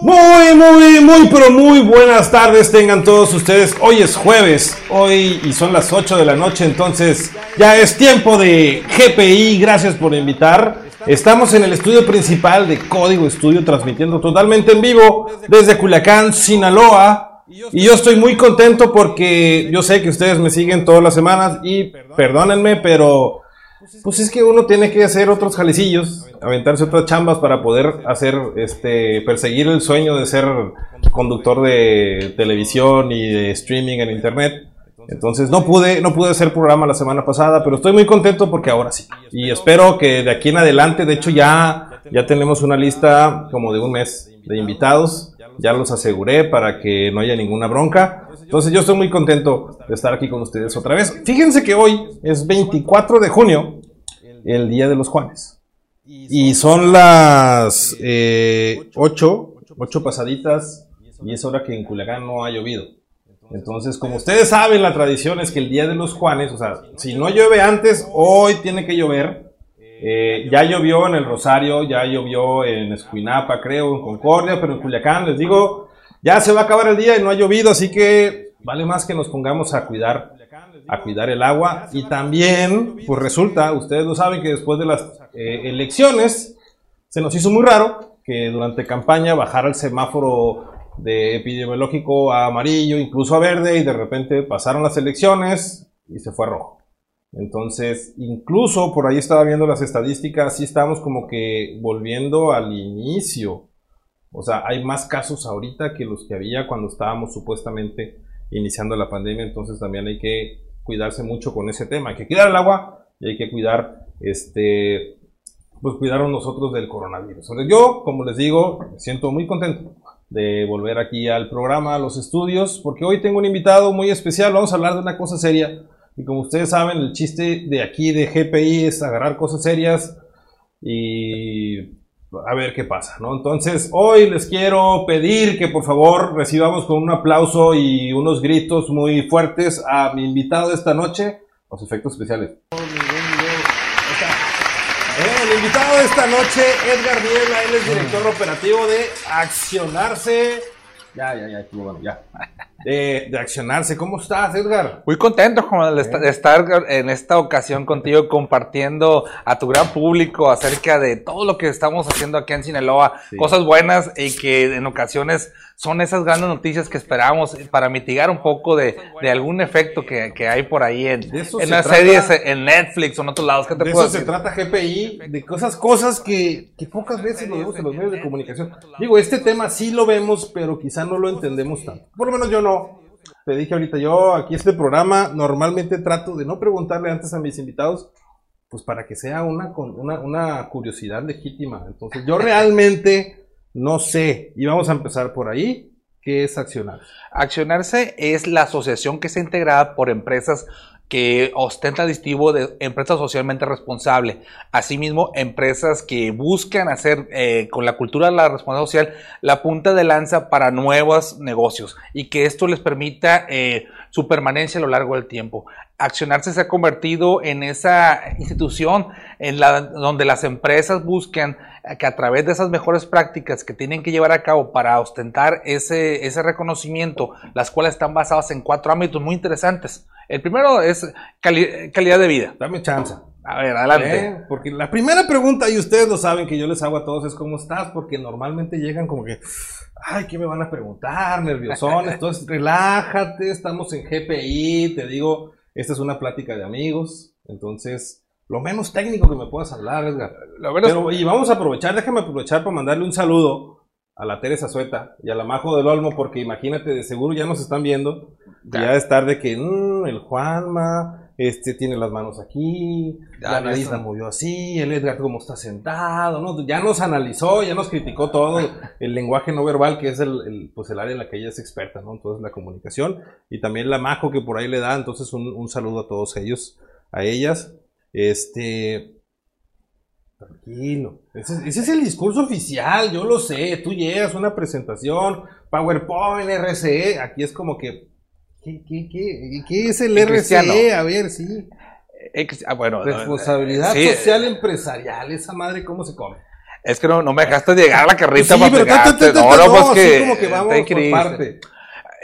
Muy, muy, muy, pero muy buenas tardes tengan todos ustedes. Hoy es jueves, hoy y son las 8 de la noche, entonces ya es tiempo de GPI. Gracias por invitar. Estamos en el estudio principal de Código Estudio, transmitiendo totalmente en vivo desde Culiacán, Sinaloa. Y yo estoy muy contento porque yo sé que ustedes me siguen todas las semanas y perdónenme, pero pues es que uno tiene que hacer otros jalecillos, aventarse otras chambas para poder hacer, este, perseguir el sueño de ser conductor de televisión y de streaming en internet. Entonces no pude, no pude hacer programa la semana pasada, pero estoy muy contento porque ahora sí. Y espero que de aquí en adelante, de hecho ya, ya tenemos una lista como de un mes de invitados. Ya los aseguré para que no haya ninguna bronca. Entonces yo estoy muy contento de estar aquí con ustedes otra vez. Fíjense que hoy es 24 de junio, el Día de los Juanes. Y son las eh, 8, 8 pasaditas y es hora que en Culiacán no ha llovido. Entonces, como ustedes saben, la tradición es que el Día de los Juanes, o sea, si no llueve antes, hoy tiene que llover. Eh, ya llovió en el Rosario, ya llovió en Escuinapa, creo, en Concordia, pero en Culiacán, les digo, ya se va a acabar el día y no ha llovido, así que vale más que nos pongamos a cuidar, a cuidar el agua. Y también, pues resulta, ustedes lo saben que después de las eh, elecciones se nos hizo muy raro que durante campaña bajara el semáforo de epidemiológico a amarillo, incluso a verde, y de repente pasaron las elecciones y se fue a rojo. Entonces, incluso por ahí estaba viendo las estadísticas, sí estamos como que volviendo al inicio o sea, hay más casos ahorita que los que había cuando estábamos supuestamente iniciando la pandemia, entonces también hay que cuidarse mucho con ese tema. Hay que cuidar el agua y hay que cuidar, este, pues cuidarnos nosotros del coronavirus. Yo, como les digo, me siento muy contento de volver aquí al programa, a los estudios, porque hoy tengo un invitado muy especial. Vamos a hablar de una cosa seria. Y como ustedes saben, el chiste de aquí de GPI es agarrar cosas serias y a ver qué pasa, ¿no? Entonces, hoy les quiero pedir que por favor recibamos con un aplauso y unos gritos muy fuertes a mi invitado de esta noche, los efectos especiales. Eh, el invitado de esta noche, Edgar Niebla, él es director operativo de Accionarse. Ya, ya, ya, bueno, ya de, accionarse. ¿Cómo estás, Edgar? Muy contento de, estar en esta ocasión contigo compartiendo a tu gran público acerca de todo lo que estamos haciendo aquí en Sinaloa, cosas buenas y que en ocasiones son esas grandes noticias que esperamos para mitigar un poco de, algún efecto que, hay por ahí en, en las series en Netflix o en otros lados. ¿Qué te de eso se trata GPI, de cosas, cosas que, pocas veces lo vemos en los medios de comunicación. Digo, este tema sí lo vemos, pero quizá no lo entendemos tanto. Por lo menos yo no. Te dije ahorita, yo aquí este programa normalmente trato de no preguntarle antes a mis invitados, pues para que sea una, una, una curiosidad legítima. Entonces, yo realmente no sé. Y vamos a empezar por ahí. ¿Qué es Accionarse? Accionarse es la asociación que está integrada por empresas que ostenta el distintivo de empresa socialmente responsable. Asimismo, empresas que buscan hacer eh, con la cultura de la responsabilidad social la punta de lanza para nuevos negocios y que esto les permita eh, su permanencia a lo largo del tiempo. Accionarse se ha convertido en esa institución en la, donde las empresas buscan que a través de esas mejores prácticas que tienen que llevar a cabo para ostentar ese, ese reconocimiento, las cuales están basadas en cuatro ámbitos muy interesantes. El primero es calidad de vida. Dame chance. A ver, adelante. ¿Eh? Porque la primera pregunta, y ustedes lo saben que yo les hago a todos, es ¿cómo estás? Porque normalmente llegan como que, ay, ¿qué me van a preguntar? Nerviosones. Entonces, relájate, estamos en GPI, te digo, esta es una plática de amigos. Entonces, lo menos técnico que me puedas hablar, Edgar. Pero, y vamos a aprovechar, déjame aprovechar para mandarle un saludo a la Teresa Sueta y a la Majo del Olmo, porque imagínate, de seguro ya nos están viendo. Ya es tarde que mm, el Juanma este, tiene las manos aquí, la nariz la movió así, el Edgar cómo está sentado, ¿no? Ya nos analizó, ya nos criticó todo el lenguaje no verbal, que es el, pues el área en la que ella es experta, ¿no? Entonces la comunicación. Y también la Majo que por ahí le da, entonces un, un saludo a todos ellos, a ellas. Este. Tranquilo. Ese, es el discurso oficial, yo lo sé. Tú llegas a una presentación, PowerPoint, RCE. Aquí es como que. ¿Qué, qué, qué, qué es el RCE? A ver, sí. Ah, bueno, Responsabilidad social empresarial. Esa madre, ¿cómo se come? Es que no, no me dejaste llegar a la carrita Sí, para pero ta, ta, pegarte. ta, No, ta, no, no, pues así que como que vamos por parte.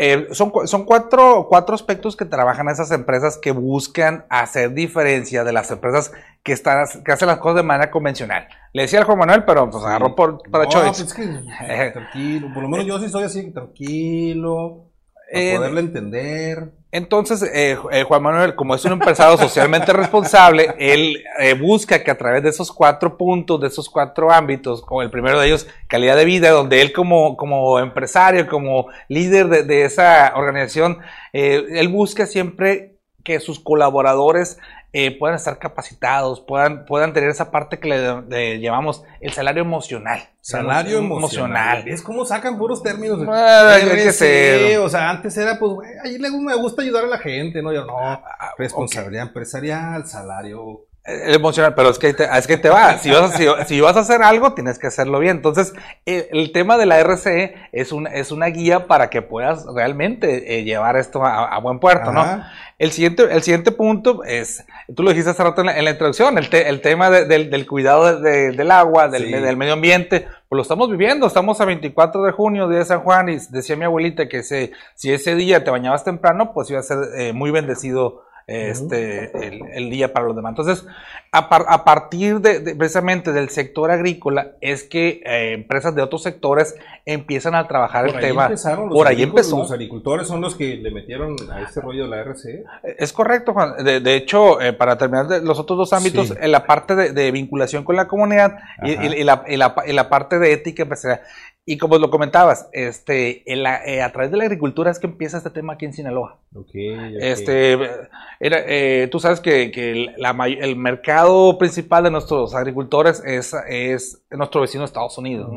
Eh, son son cuatro, cuatro aspectos que trabajan esas empresas que buscan hacer diferencia de las empresas que, están, que hacen las cosas de manera convencional. Le decía al Juan Manuel, pero pues agarró por, para no, choice. pues es que, tranquilo, por lo menos yo sí soy así, tranquilo, Eh, poderle entender. Entonces, eh, eh, Juan Manuel, como es un empresario socialmente responsable, él eh, busca que a través de esos cuatro puntos, de esos cuatro ámbitos, como el primero de ellos, calidad de vida, donde él como, como empresario, como líder de, de esa organización, él busca siempre que sus colaboradores eh, puedan estar capacitados, puedan, puedan tener esa parte que le, le llamamos el salario emocional. Salario Emo- emocional. Es como sacan puros términos. Ah, RC. O sea, antes era, pues, güey, ahí me gusta ayudar a la gente, ¿no? Yo, no, Ah, responsabilidad empresarial, salario. Emocional, pero es que, te, es que te va. Si vas, si, si vas a hacer algo, tienes que hacerlo bien. Entonces, eh, el tema de la RCE es, un, es una guía para que puedas realmente eh, llevar esto a, a buen puerto, ¿no? El siguiente, el siguiente punto es, tú lo dijiste hace rato en la, en la introducción, el, te- el tema de- del, del cuidado de- de- del agua, del, Sí. del medio ambiente, pues lo estamos viviendo, estamos a 24 de junio, día de San Juan, y decía mi abuelita que ese, si ese día te bañabas temprano, pues iba a ser eh, muy bendecido este, el, el día para los demás. Entonces, a, par- a partir de, de- precisamente del sector agrícola, es que eh, empresas de otros sectores empiezan a trabajar Por el ahí tema. Por ahí empezó. Los agricultores son los que le metieron a este rollo de la RC. Es correcto, Juan. De, de hecho, eh, para terminar de los otros dos ámbitos, Sí. en la parte de, vinculación con la comunidad y, Ajá. y- y la, y la- y la parte de ética empresarial. Y como lo comentabas, este, en la- eh, a través de la agricultura es que empieza este tema aquí en Sinaloa. Ok, ok. Este, era, eh, tú sabes que, que el- la may- el mercado principal de nuestros agricultores es, es nuestro vecino Estados Unidos.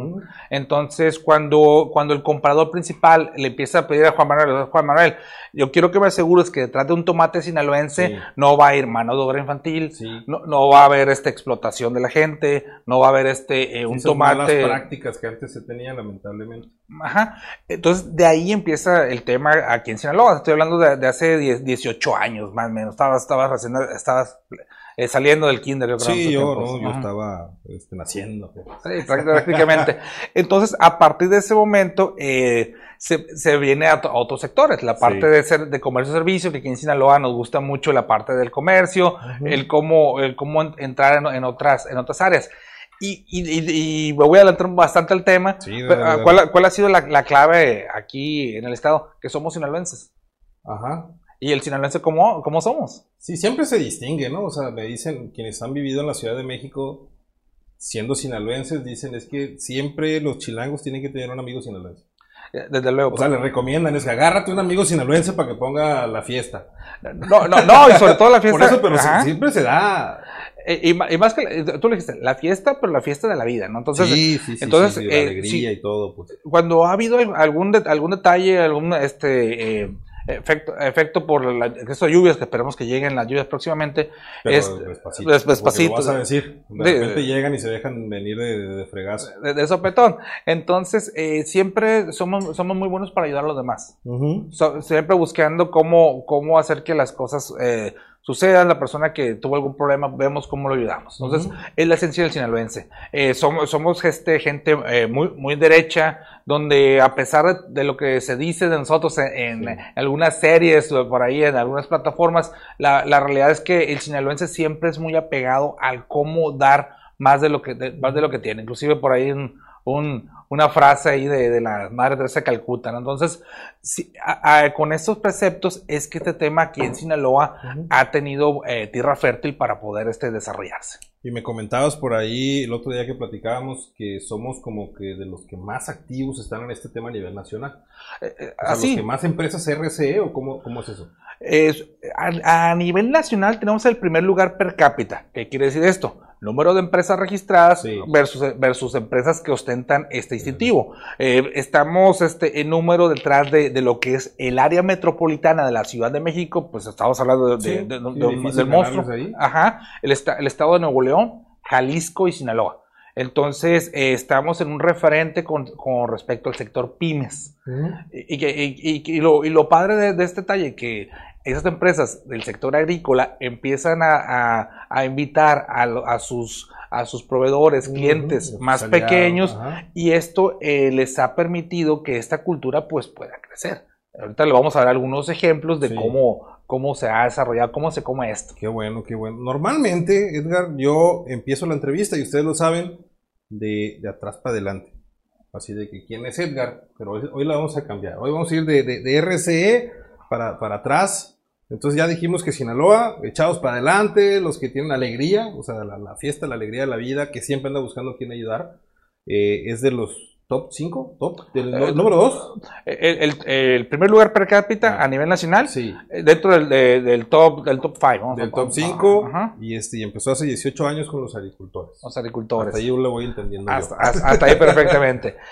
Entonces, cuando, cuando el comprador principal le empieza a pedir a Juan Manuel, Juan Manuel, yo quiero que me asegures que detrás de un tomate sinaloense Sí. no va a ir mano de obra infantil, Sí. no, no va a haber esta explotación de la gente, no va a haber este eh, un Esas malas tomate. prácticas que antes se tenían, lamentablemente. Ajá. Entonces, de ahí empieza el tema aquí en Sinaloa. Estoy hablando de, de hace 10, 18 años, más o menos. Estabas, estabas, recién, estabas eh, saliendo del kinder. yo creo, en Sí, yo, no, yo estaba este, naciendo. Sí, práct- prácticamente. Entonces, a partir de ese momento, eh, se, se viene a, otros sectores. La parte Sí. de, ser, de comercio y servicio, que aquí en Sinaloa nos gusta mucho la parte del comercio, el cómo, el cómo en- entrar en, en otras, en otras áreas. Y, y, y- y me voy a adelantar bastante al tema. Sí, dale, ah, dale. ¿Cuál, ha- cuál ha sido la, la clave aquí en el estado? Que somos sinaloenses. Ajá. ¿Y el sinaloense cómo, cómo somos? Sí, siempre se distingue, ¿no? O sea, me dicen quienes han vivido en la Ciudad de México, siendo sinaloenses, dicen es que siempre los chilangos tienen que tener un amigo sinaloense. Eh, Desde luego. O sea, les recomiendan, es que agárrate un amigo sinaloense para que ponga la fiesta. no, no, no, y sobre todo la fiesta. Por eso, pero Ajá. siempre se da. Eh, y, más que, la- tú le dijiste, la fiesta, pero la fiesta de la vida, ¿no? Entonces, sí, sí, sí, entonces, sí, sí, la eh, alegría sí. y todo, pues. cuando ha habido al- algún, algún detalle, algún este eh, efecto, efecto por la, estas lluvias, que esperemos que lleguen las lluvias próximamente, Pero es despacito. des- despacito. Vas a decir. De De- repente llegan y se dejan venir de, de fregazo. de, sopetón. Entonces, eh, siempre somos, somos muy buenos para ayudar a los demás. So- siempre buscando cómo, cómo hacer que las cosas eh, sucedan. La persona que tuvo algún problema, vemos cómo lo ayudamos. Entonces, es la esencia del sinaloense. Eh, somos, somos este, gente eh, muy, muy derecha, donde a pesar de, de lo que se dice de nosotros en, en algunas series por ahí, en algunas plataformas, la, la realidad es que el sinaloense siempre es muy apegado al cómo dar más de lo que, de- más de lo que tiene. Inclusive por ahí un, un- una frase ahí de, de la Madre Teresa de Calcuta. ¿no? Entonces, sí, a- a- con estos preceptos es que este tema aquí en Sinaloa ha tenido eh, tierra fértil para poder este, desarrollarse. Y me comentabas por ahí el otro día que platicábamos que somos como que de los que más activos están en este tema a nivel nacional. Eh, eh, O sea, así, los que más empresas RCE o cómo, cómo es eso. es- a, a nivel nacional tenemos el primer lugar per cápita. ¿Qué quiere decir esto? Número de empresas registradas Sí. versus, versus empresas que ostentan este distintivo. Eh, estamos este, en número detrás de, de lo que es el área metropolitana de la Ciudad de México, pues estamos hablando de, Sí, de- del monstruo. Ajá, el, esta- el estado de Nuevo León, Jalisco y Sinaloa. Entonces, eh, estamos en un referente con, con respecto al sector pymes. Y, y que- y- y- y lo, y lo padre de, de este detalle, que esas empresas del sector agrícola empiezan a, invitar a, sus, a sus proveedores, clientes más pequeños y esto eh, les ha permitido que esta cultura pues pueda crecer. Ahorita le vamos a dar algunos ejemplos de cómo, cómo se ha desarrollado, cómo se come esto. Qué bueno, qué bueno. Normalmente, Edgar, yo empiezo la entrevista y ustedes lo saben de, atrás para adelante. Así de que quién es Edgar, pero hoy, la vamos a cambiar. Hoy vamos a ir de, de, RCE para, para atrás entonces ya dijimos que Sinaloa, echados para adelante, los que tienen alegría, o sea, la, fiesta, la alegría de la vida, que siempre anda buscando quién ayudar, eh, es de los top 5, top, del eh, número 2. El, primer lugar per cápita a nivel nacional, sí. Eh, dentro del, del top del top 5. Del top 5, y, este, y empezó hace 18 años con los agricultores. Los agricultores. Hasta ahí yo lo voy entendiendo. Hasta, hasta ahí perfectamente.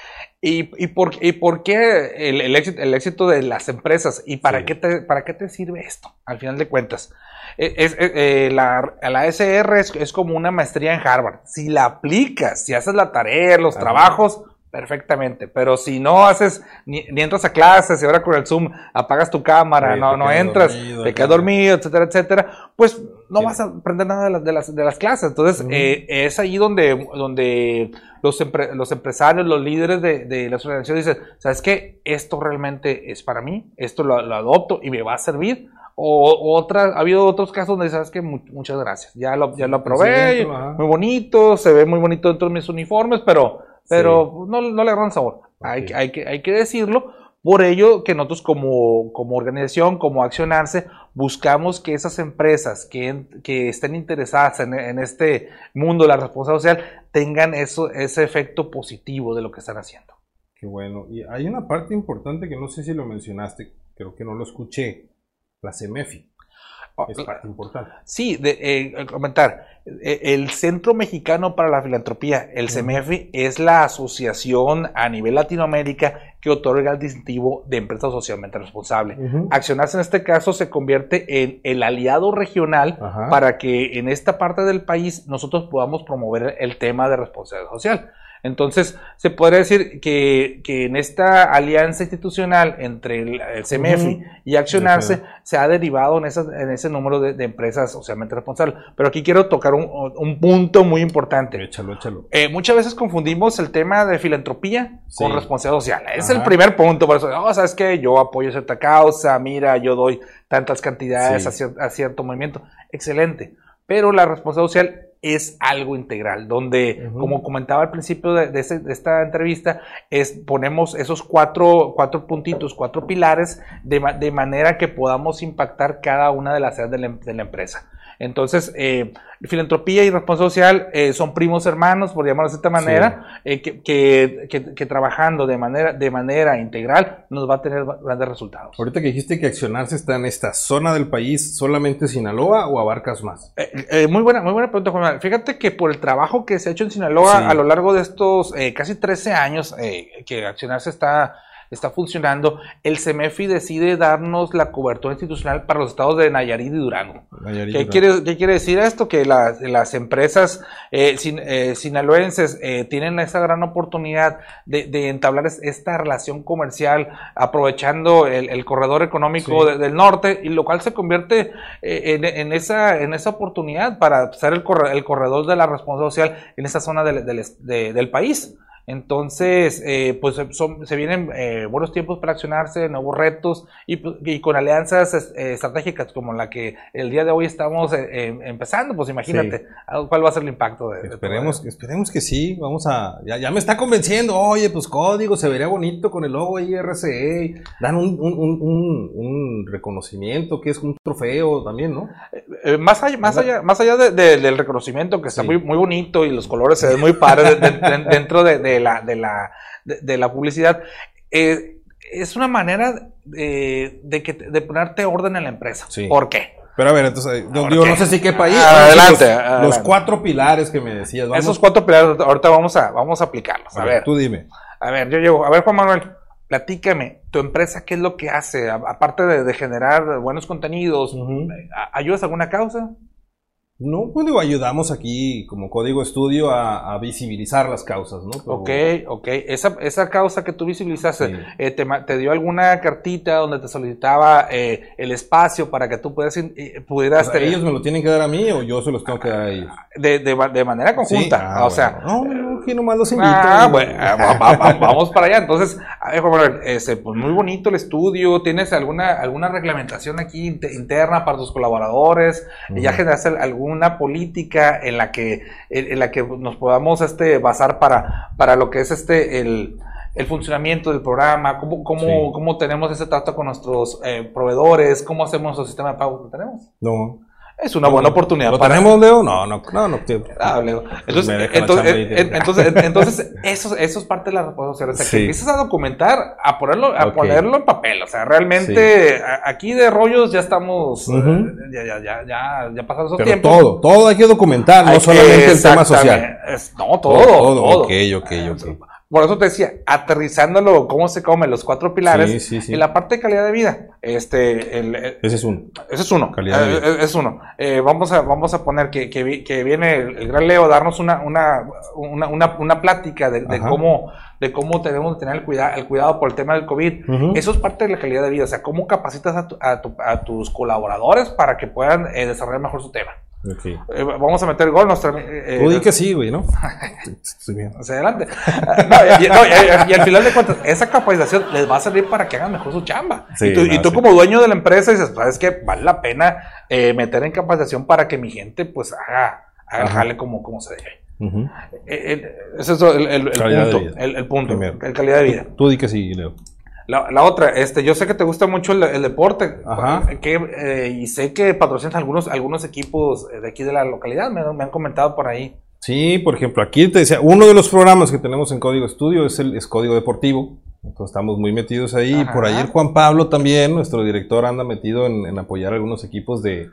¿Y, y, por, y por qué el, éxito, el, éxito, de las empresas? ¿Y para, qué te, para qué te sirve esto? Al final de cuentas. E, es, eh, la, la, SR es, es, como una maestría en Harvard. Si la aplicas, si haces la tarea, los trabajos, perfectamente. Pero si no haces, ni, entras a clases y ahora con el Zoom apagas tu cámara, no, no entras, te quedas dormido, etcétera, etcétera, pues no vas a aprender nada de las, de las, de las clases. Entonces, eh, es ahí donde, donde los, los empresarios, los líderes de, de las organizaciones dicen, ¿sabes qué? Esto realmente es para mí, esto lo, adopto y me va a servir. O, otra, ha habido otros casos donde sabes que muchas gracias, ya lo, ya lo aprobé, muy bonito, se ve muy bonito dentro de mis uniformes, pero, pero no, no, le agarran sabor. Hay, hay, que, hay que decirlo. Por ello que nosotros como, como organización, como Accionarse, buscamos que esas empresas que, que estén interesadas en, en, este mundo de la responsabilidad social tengan eso, ese efecto positivo de lo que están haciendo. Qué bueno. Y hay una parte importante que no sé si lo mencionaste, creo que no lo escuché, la CEMEFI. Oh, es parte importante. Sí, de, eh, comentar. Eh, el Centro Mexicano para la Filantropía, el CEMEFI, es la asociación a nivel Latinoamérica que otorga el distintivo de empresa socialmente responsable. Accionarse en este caso se convierte en el aliado regional para que en esta parte del país nosotros podamos promover el tema de responsabilidad social. Entonces, se podría decir que, en esta alianza institucional entre el, CMF y Accionarse se ha derivado en, en ese número de, empresas socialmente responsables. Pero aquí quiero tocar un, punto muy importante. Échalo, échalo. Eh, muchas veces confundimos el tema de filantropía con responsabilidad social. Es el primer punto. Por eso, oh, ¿sabes qué? Yo apoyo cierta causa, mira, yo doy tantas cantidades a, a cierto movimiento. Excelente. Pero la responsabilidad social es algo integral, donde, como comentaba al principio de, esta entrevista, es, ponemos esos cuatro, cuatro puntitos, cuatro pilares, de, de, manera que podamos impactar cada una de las áreas de la, de la empresa. Entonces, eh, filantropía y responsabilidad social eh, son primos hermanos, por llamarlo de esta manera, eh, que, trabajando de manera, de manera integral nos va a tener grandes resultados. Ahorita que dijiste que accionarse está en esta zona del país, ¿solamente Sinaloa o abarcas más? muy, buena, muy buena pregunta, Juan. Fíjate que por el trabajo que se ha hecho en Sinaloa a lo largo de estos casi 13 años que accionarse está está funcionando, el CEMEFI decide darnos la cobertura institucional para los estados de Nayarit y Durango. ¿Qué, Quiere, ¿Qué, quiere, decir esto? Que las, empresas eh, eh, sinaloenses eh, tienen esa gran oportunidad de, entablar esta relación comercial aprovechando el, corredor económico del norte, y lo cual se convierte en, esa, en esa oportunidad para ser el, corredor, de la responsabilidad social en esa zona del país. Entonces, eh, pues se vienen eh, buenos tiempos para accionarse, nuevos retos y, pues, con alianzas eh, estratégicas como la que el día de hoy estamos empezando, pues imagínate cuál va a ser el impacto de, esperemos, esperemos que sí, vamos a, ya, me está convenciendo, oye, pues código, se vería bonito con el logo IRCE, dan un, un, reconocimiento que es un trofeo también, ¿no? más allá, más allá, más allá del reconocimiento que está muy, muy bonito y los colores se ven muy padres dentro de de la, de la, de, la publicidad, eh, es una manera de, de, que, de ponerte orden en la empresa. ¿Por qué? Pero a ver, entonces, yo no sé si qué país. Adelante, los, cuatro pilares que me decías. Esos cuatro pilares, ahorita vamos a, vamos a aplicarlos. A, ver, tú dime. A ver, yo llego. A ver, Juan Manuel, platícame, tu empresa, ¿qué es lo que hace? Aparte de, generar buenos contenidos, ¿ayudas a alguna causa? No, pues digo, ayudamos aquí como código estudio a, a visibilizar las causas, ¿no? Pero- Ok, ok. Esa, esa causa que tú visibilizaste, Sí. eh, te, te dio alguna cartita donde te solicitaba eh, el espacio para que tú pudieras, in- eh, O pudieras sea, tener- ¿Ellos me lo tienen que dar a mí o yo se los tengo que dar a ellos? de, de, ma- de manera conjunta. Sí, ah, o sea. No, no, aquí nomás los invito. Ah, bueno, ah, va- va- va- vamos para allá. Entonces, a ver, Juan este, pues muy bonito el estudio. ¿Tienes alguna, alguna reglamentación aquí inte- interna para tus colaboradores? ¿Ya generaste alguna política en la que, en, en la que nos podamos este, basar para, para lo que es este el, el funcionamiento del programa? ¿Cómo, cómo, Sí. cómo tenemos ese trato con nuestros eh, proveedores? ¿Cómo hacemos nuestro sistema de pago que tenemos? No. Es una buena oportunidad ¿Lo para tenemos, Leo? No, no, no, no. Ah, Leo. Entonces, entonces, entonces, entonces, eso, eso es parte de la responsabilidad. O sea, Sí. que empieces a documentar, a ponerlo, a ponerlo en papel. O sea, realmente aquí de rollos ya estamos, eh, ya, ya, ya, ya, ya pasaron esos Pero tiempos. todo, todo hay que documentar, Hay no que- solamente el tema social. exactamente, es- no, todo, todo. Ok, ok, ok. Por eso te decía, aterrizándolo, cómo se come, los cuatro pilares. Sí, sí, sí. Y la parte de calidad de vida. Este, el, el- Ese es uno. ese es uno. Calidad de Eh, vida. Es, uno. Eh, vamos, a, vamos a poner que, que, que viene el, el gran Leo a darnos una, una, una, una, una plática de, cómo, de cómo tenemos que tener el, cuida, el cuidado por el tema del COVID. Eso es parte de la calidad de vida. O sea, cómo capacitas a, tu- a, tu- a tus colaboradores para que puedan eh, desarrollar mejor su tema. Eh, vamos a meter gol. Nuestra, eh, Tú di eh, que sí, güey, ¿no? Estoy bien. hacia adelante. No, y, no, y- y al final de cuentas, esa capacitación les va a servir para que hagan mejor su chamba. Sí, y tú, y no, tú sí. como dueño de la empresa dices, sabes que vale la pena eh, meter en capacitación para que mi gente pues haga, haga el jale como, como se debe. El- ese es el, el- el Calidad de punto. El, el punto. El calidad de vida. Tú di que sí, Leo. La, la otra, este, yo sé que te gusta mucho el, el deporte Ajá. que, eh, y sé que patrocinas algunos, algunos equipos de aquí de la localidad, me, han- me han comentado por ahí. Sí, por ejemplo, aquí te decía, uno de los programas que tenemos en Código Estudio es el es Código Deportivo. Entonces estamos muy metidos ahí. Ajá. Por ayer Juan Pablo también, nuestro director, anda metido en, en apoyar algunos equipos de,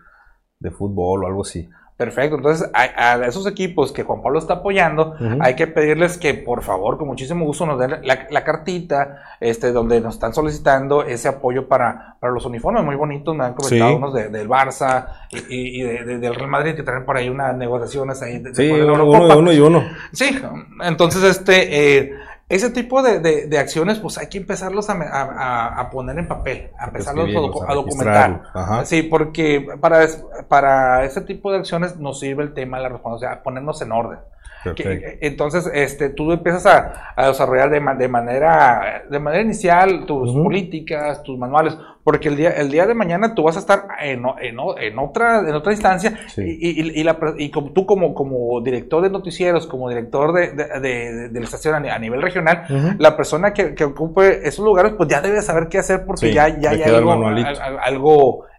de fútbol o algo así. Perfecto, entonces a, a esos equipos que Juan Pablo está apoyando, hay que pedirles que por favor, con muchísimo gusto, nos den la, la cartita este, donde nos están solicitando ese apoyo para, para los uniformes muy bonitos. Me han comentado Sí. unos de- del Barça y, y- de- de- del Real Madrid que traen por ahí unas negociaciones ahí. de- Sí, uno, uno, uno y uno. Sí, entonces este, eh, ese tipo de, de- de acciones, pues hay que empezarlos a, a- a- poner en papel, a empezarlos a, docu- documentar. ajá. Sí, porque para, para ese tipo de acciones nos sirve el tema de la responsabilidad, ponernos en orden. Que- Perfecto. entonces, este, tú empiezas a, a desarrollar de, de manera de manera inicial tus políticas, tus manuales, porque el día, el día de mañana tú vas a estar en, en, en otra, en otra instancia Sí. y, y- y la y como tú como, como director de noticieros, como director de, de, de- de la estación a, ni- a nivel regional, la persona que, que ocupe esos lugares, pues ya debe saber qué hacer porque Sí, ya, ya le hay algo, al-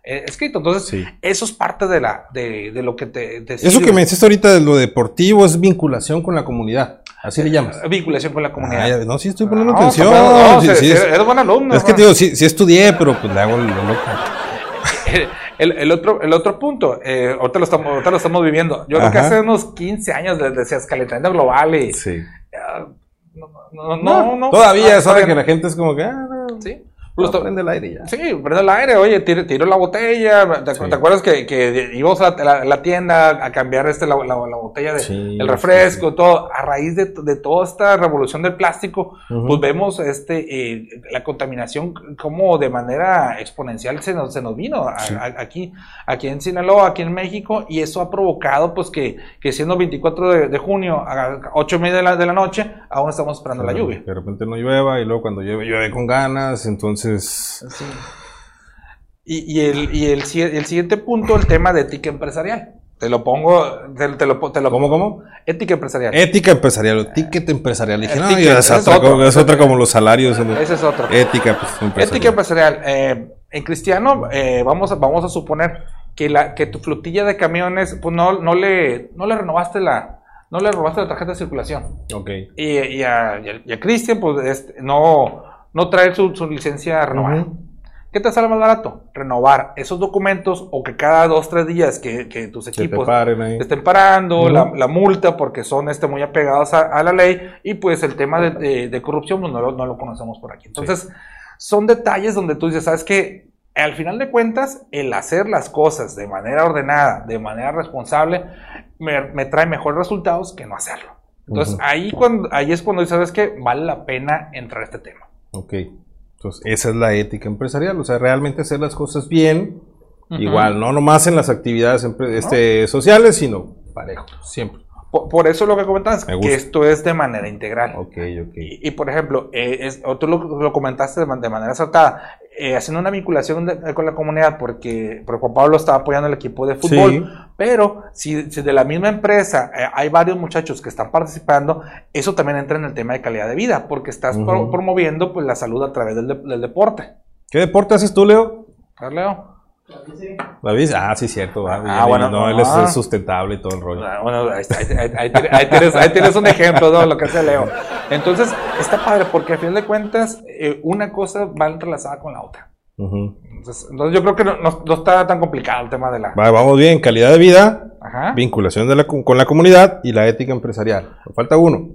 eh, escrito. Entonces, Sí. eso es parte de, la, de, de lo que te, te Eso sirve. que me dices ahorita de lo deportivo es vinculación con la comunidad. Así le llamas. Vinculación con la comunidad. Ah, no, sí estoy poniendo No, atención. no, no, Sí, sí, sí, sí, es, eres buen alumno. es que te digo, sí, sí estudié, pero pues le hago lo loco. El, el otro, el otro punto, eh, ahorita, lo estamos, ahorita lo estamos viviendo. Yo creo que hace unos 15 años les decías calentamiento global y. Sí. ah, No, no, no, no. Todavía Ah, es hora que la gente es como que, ah, Sí. Justo- prende el aire ya. Sí, prende el aire, oye, tiro, tiro la botella. ¿Te, Sí. te acuerdas que, que íbamos a la, la- la tienda a cambiar este, la, la- la botella de, Sí, el refresco, sí, todo? A raíz de, de toda esta revolución del plástico, pues vemos este, eh, la contaminación como de manera exponencial se nos, se nos vino a- Sí. a- aquí, aquí en Sinaloa, aquí en México, y eso ha provocado pues que, que siendo 24 de, de junio a 8 y media de la, de la noche, aún estamos esperando la lluvia. De repente no llueva y luego cuando llueve, llueve con ganas. Entonces, Sí. Y, y el, y el, si- el siguiente punto, el tema de ética empresarial. Te lo pongo, te, te lo, te lo ¿cómo, cómo? Ética empresarial. Ética empresarial, o ticket empresarial. Dije, no, es otra, otro. co- es otra como los salarios. Ese es otro. Ética, pues, empresarial. Ética empresarial. Eh, en cristiano, eh, vamos, a, vamos a suponer que, la, que tu flotilla de camiones, pues no, no, le, no le renovaste la, no le robaste la tarjeta de circulación. Ok. Y, y a, y a- y a Cristian, pues este, no, no trae su, su licencia renovada. ¿Qué te sale más barato? Renovar esos documentos o que cada dos, tres días que, que tus Que equipos te estén parando, la, la multa porque son este, muy apegados a, a la ley y pues el tema de, de- de corrupción pues, no, lo, no lo conocemos por aquí. Entonces, son detalles donde tú dices, ¿sabes qué? al final de cuentas, el hacer las cosas de manera ordenada, de manera responsable, me, trae mejores resultados que no hacerlo. Entonces, ahí, cuando, ahí es cuando sabes que vale la pena entrar a este tema. Ok. Entonces, esa es la ética empresarial, o sea, realmente hacer las cosas bien, igual, no nomás en las actividades este, sociales, sino parejo, siempre. Por, eso lo que comentas, que esto es de manera integral. Ok, ok. Y, por ejemplo, eh, es, tú lo, comentaste de, manera acertada, eh, haciendo una vinculación con la comunidad, porque, porque, Juan Pablo estaba apoyando el equipo de fútbol, pero si, de la misma empresa eh, hay varios muchachos que están participando, eso también entra en el tema de calidad de vida, porque estás promoviendo pues, la salud a través del, del, deporte. ¿Qué deporte haces tú, Leo? Leo. ¿La? Ah, sí, cierto. Ah, bueno. No, él es sustentable y todo el rollo. Ah, bueno, ahí, tienes, un ejemplo de lo que hace Leo. Entonces, está padre porque a fin de cuentas, eh, una cosa va entrelazada con la otra. entonces, yo creo que no, está tan complicado el tema de la... vamos bien, calidad de vida, vinculación de la, con la comunidad y la ética empresarial. falta uno.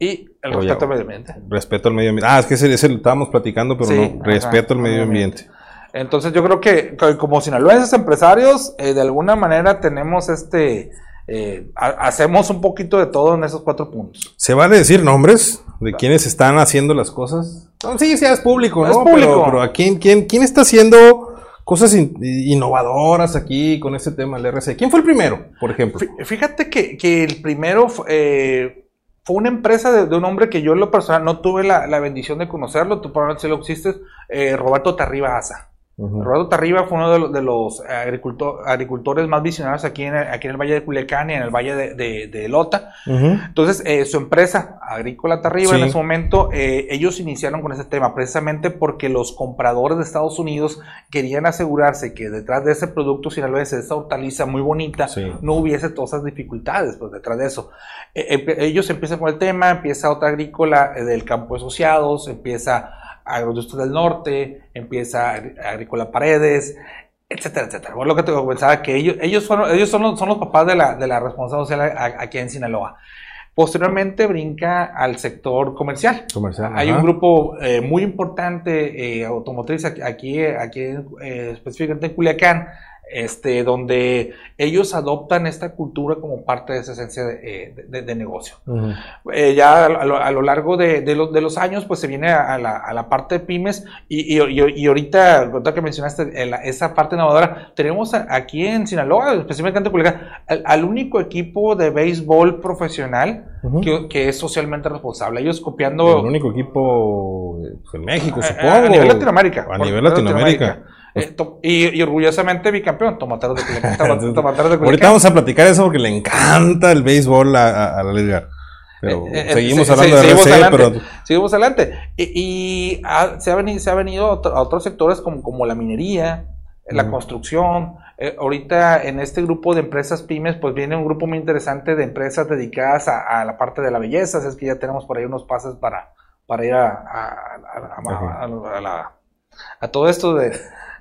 Y el respeto al medio ambiente. Respeto al medio ambiente. Ah, es que ese, ese lo estábamos platicando, pero no. Respeto al medio ambiente. Entonces yo creo que, como sinaloenses empresarios, eh, de alguna manera tenemos este, eh, hacemos un poquito de todo en esos cuatro puntos. ¿Se van a decir nombres de quienes están haciendo las cosas? sí, sí, es público, ¿no? Es público. Pero, ¿a quién, quién, quién está haciendo cosas innovadoras aquí con este tema del RC? ¿Quién fue el primero, por ejemplo? Fíjate que, el primero eh, fue una empresa de, un hombre que yo en lo personal no tuve la, bendición de conocerlo, tú probablemente si lo existes, Roberto Tarriba Asa. Roberto Tarriba fue uno de, los, agricultores más visionarios aquí en, el, aquí en el Valle de Culiacán y en el Valle de, Lota. Entonces, eh, su empresa, Agrícola Tarriba, en ese momento, eh, ellos iniciaron con ese tema, precisamente porque los compradores de Estados Unidos querían asegurarse que detrás de ese producto sinaloense, de esa hortaliza muy bonita, no hubiese todas esas dificultades pues, detrás de eso. Eh, ellos empiezan con el tema, empieza otra agrícola del campo asociados, empieza Agroindustria del Norte, empieza Agrícola Paredes, etcétera, etcétera. Bueno, lo que te pensaba que ellos, ellos, fueron, ellos son, los, son los papás de la, de la responsabilidad social aquí en Sinaloa. Posteriormente brinca al sector comercial. comercial Hay un grupo eh, muy importante eh, automotriz aquí, aquí eh, específicamente en Culiacán, este, donde ellos adoptan esta cultura como parte de esa esencia de, eh, negocio. Eh, ya a lo, largo de, los años, pues se viene a, la, parte de pymes y, y, ahorita, que mencionaste esa parte innovadora, tenemos aquí en Sinaloa, específicamente en al, único equipo de béisbol profesional que, es socialmente responsable. Ellos copiando... El único equipo pues, en México, supongo. A, nivel Latinoamérica. A nivel Latinoamérica. Eh, y, orgullosamente bicampeón, Tomateros de Culiacán. Ahorita vamos a platicar eso porque le encanta el béisbol a, la liga. Pero eh, eh, seguimos hablando de seguimos adelante, pero... Seguimos adelante. Y, se, ha venido, se ha venido a, otros sectores como, como la minería, la construcción. ahorita en este grupo de empresas pymes, pues viene un grupo muy interesante de empresas dedicadas a, la parte de la belleza. Es que ya tenemos por ahí unos pases para, para ir a, a todo esto de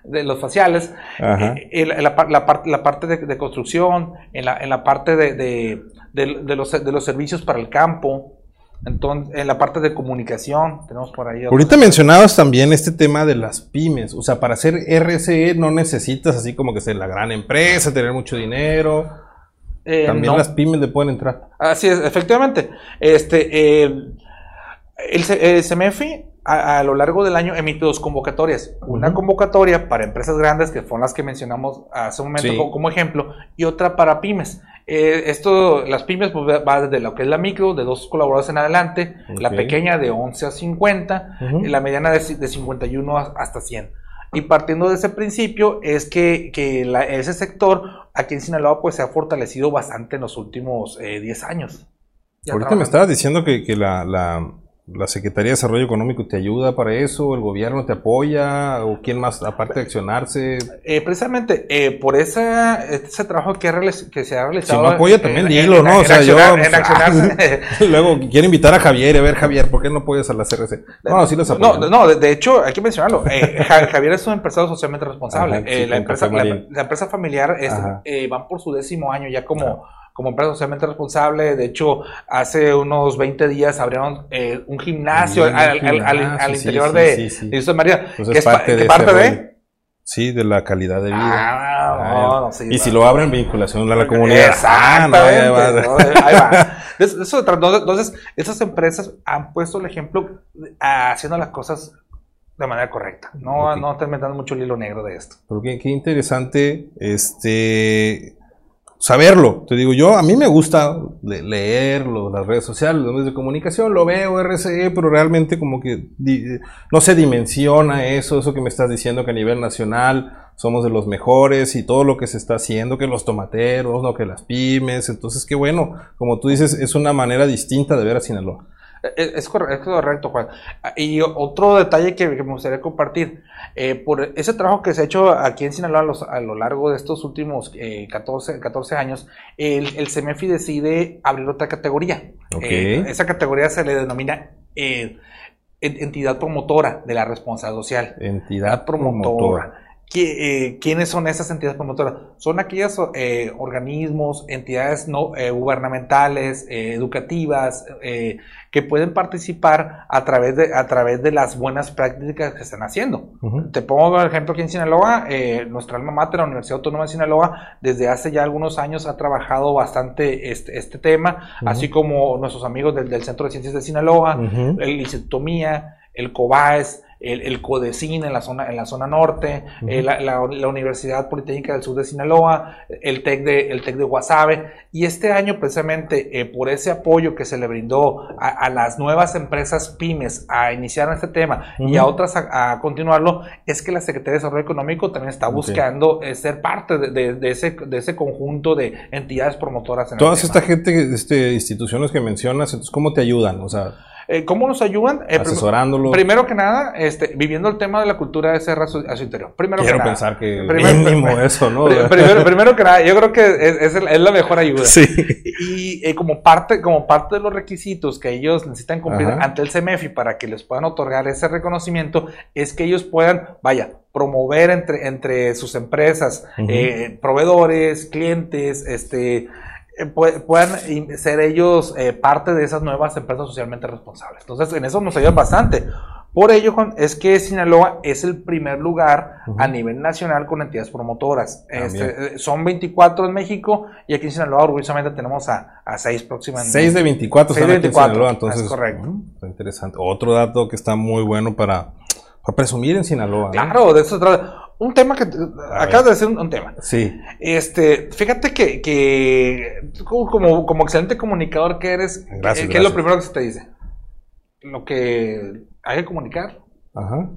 de los faciales, eh, la, parte de, construcción, en la, parte de, los, de los servicios para el campo, entonces, en la parte de comunicación, tenemos por ahí. Ahorita mencionabas también este tema de las pymes. O sea, para hacer RCE no necesitas así como que ser la gran empresa, tener mucho dinero. Eh, también las pymes le pueden entrar. Así es, efectivamente. Este, eh, el, el CMFI a, lo largo del año emite dos convocatorias. Una convocatoria para empresas grandes, que son las que mencionamos hace un momento como, ejemplo, y otra para pymes. Eh, esto, las pymes pues, va desde lo que es la micro, de dos colaboradores en adelante, la pequeña de 11 a 50, y la mediana de, de, 51 hasta 100. Y partiendo de ese principio es que, ese sector aquí en Sinaloa pues se ha fortalecido bastante en los últimos 10 eh, años. Ahorita me estabas diciendo que, la ¿La Secretaría de Desarrollo Económico te ayuda para eso? ¿El gobierno te apoya? ¿O quién más, aparte de accionarse? Eh, precisamente, eh, por esa, ese trabajo que, que se ha realizado. Si no apoya también, dilo, ¿no? o sea, yo. luego quiero invitar a Javier, a ver, Javier, ¿por qué no apoyas a la CRC? No, sí los apoyo. No, no, de, hecho, hay que mencionarlo. Eh, Javier es un empresario socialmente responsable. la, empresa, la, empresa familiar es, van por su décimo año ya como como empresa socialmente responsable. De hecho, hace unos 20 días abrieron eh, un gimnasio, al, interior de, de María, que es parte, de, Sí, de la calidad de vida. Ah, Ah, no, sí, y si lo abren, vinculación a la comunidad. Exactamente. Ah, no, ahí va. Ahí va. Eso- entonces, esas empresas han puesto el ejemplo ah, haciendo las cosas de manera correcta. No, no te metas mucho el hilo negro de esto. Pero qué, qué interesante este saberlo. Te digo, yo a mí me gusta le- leerlo, las redes sociales, los medios de comunicación, lo veo, RCE, pero realmente como que no se dimensiona eso, eso que me estás diciendo que a nivel nacional somos de los mejores y todo lo que se está haciendo, que los tomateros, no que las pymes. Entonces, qué bueno, como tú dices, es una manera distinta de ver a Sinaloa. Es, es corre- es correcto, Juan. Ah, Y otro detalle que, me gustaría compartir, eh, por ese trabajo que se ha hecho aquí en Sinaloa a, los- a lo largo de estos últimos eh, 14, 14 años, el, el CEMEFI decide abrir otra categoría. Ok. Eh, esa categoría se le denomina eh, en- entidad promotora de la responsabilidad social. Entidad promotora. promotora. ¿Qui- eh, ¿Quiénes son esas entidades promotoras? Son aquellos eh, organismos, entidades no eh, gubernamentales, educativas, que pueden participar a través, de, a través de las buenas prácticas que están haciendo. Te pongo el ejemplo aquí en Sinaloa, nuestra alma mater, la Universidad Autónoma de Sinaloa, desde hace ya algunos años ha trabajado bastante este, este tema, así como nuestros amigos del, del Centro de Ciencias de Sinaloa, el Instituto Mía, el COBAES, el, el CODECIN en la zona, en la zona norte, Ujú. eh, la, la- la Universidad Politécnica del Sur de Sinaloa, el TEC de, el TEC de Guasave. Y este año, precisamente, eh, por ese apoyo que se le brindó a, a las nuevas empresas pymes a iniciar este tema y a otras a, a continuarlo, es que la Secretaría de Desarrollo Económico también está buscando eh, ser parte de, de- de ese, de ese conjunto de entidades promotoras. En Todas esta gente, este, instituciones que mencionas, entonces, ¿cómo te ayudan? O sea, Eh, ¿Cómo nos ayudan? Eh, asesorándolos. Primero que nada, este, viviendo el tema de la cultura de ser a su, a su interior. Primero Quiero que nada. pensar que Primero- mínimo eso, ¿no? Pri- Primero, primero que nada, yo creo que es, es el- es la mejor ayuda. Sí. Y eh, como, parte, como parte de los requisitos que ellos necesitan cumplir Ajá. ante el CEMEFI para que les puedan otorgar ese reconocimiento, es que ellos puedan, vaya, promover entre, entre sus empresas, eh, proveedores, clientes, este puedan in- ser ellos eh, parte de esas nuevas empresas socialmente responsables. Entonces, en eso nos ayudan bastante. Por ello, Juan, es que Sinaloa es el primer lugar a nivel nacional con entidades promotoras. Ah, Este, eh, son 24 en México y aquí en Sinaloa orgullosamente tenemos a, a 6 próximamente. 6 de 24 Seis están de aquí en 24, Sinaloa, entonces. es correcto. mm, interesante. Otro dato que está muy bueno para, para presumir en Sinaloa. Claro, de eso se trata. Un tema que acabas de decir un, un tema. Sí. Este, fíjate que, que como, como, excelente comunicador que eres, Gracias, ¿qué, es lo primero que se te dice? Lo que hay que comunicar. Ajá.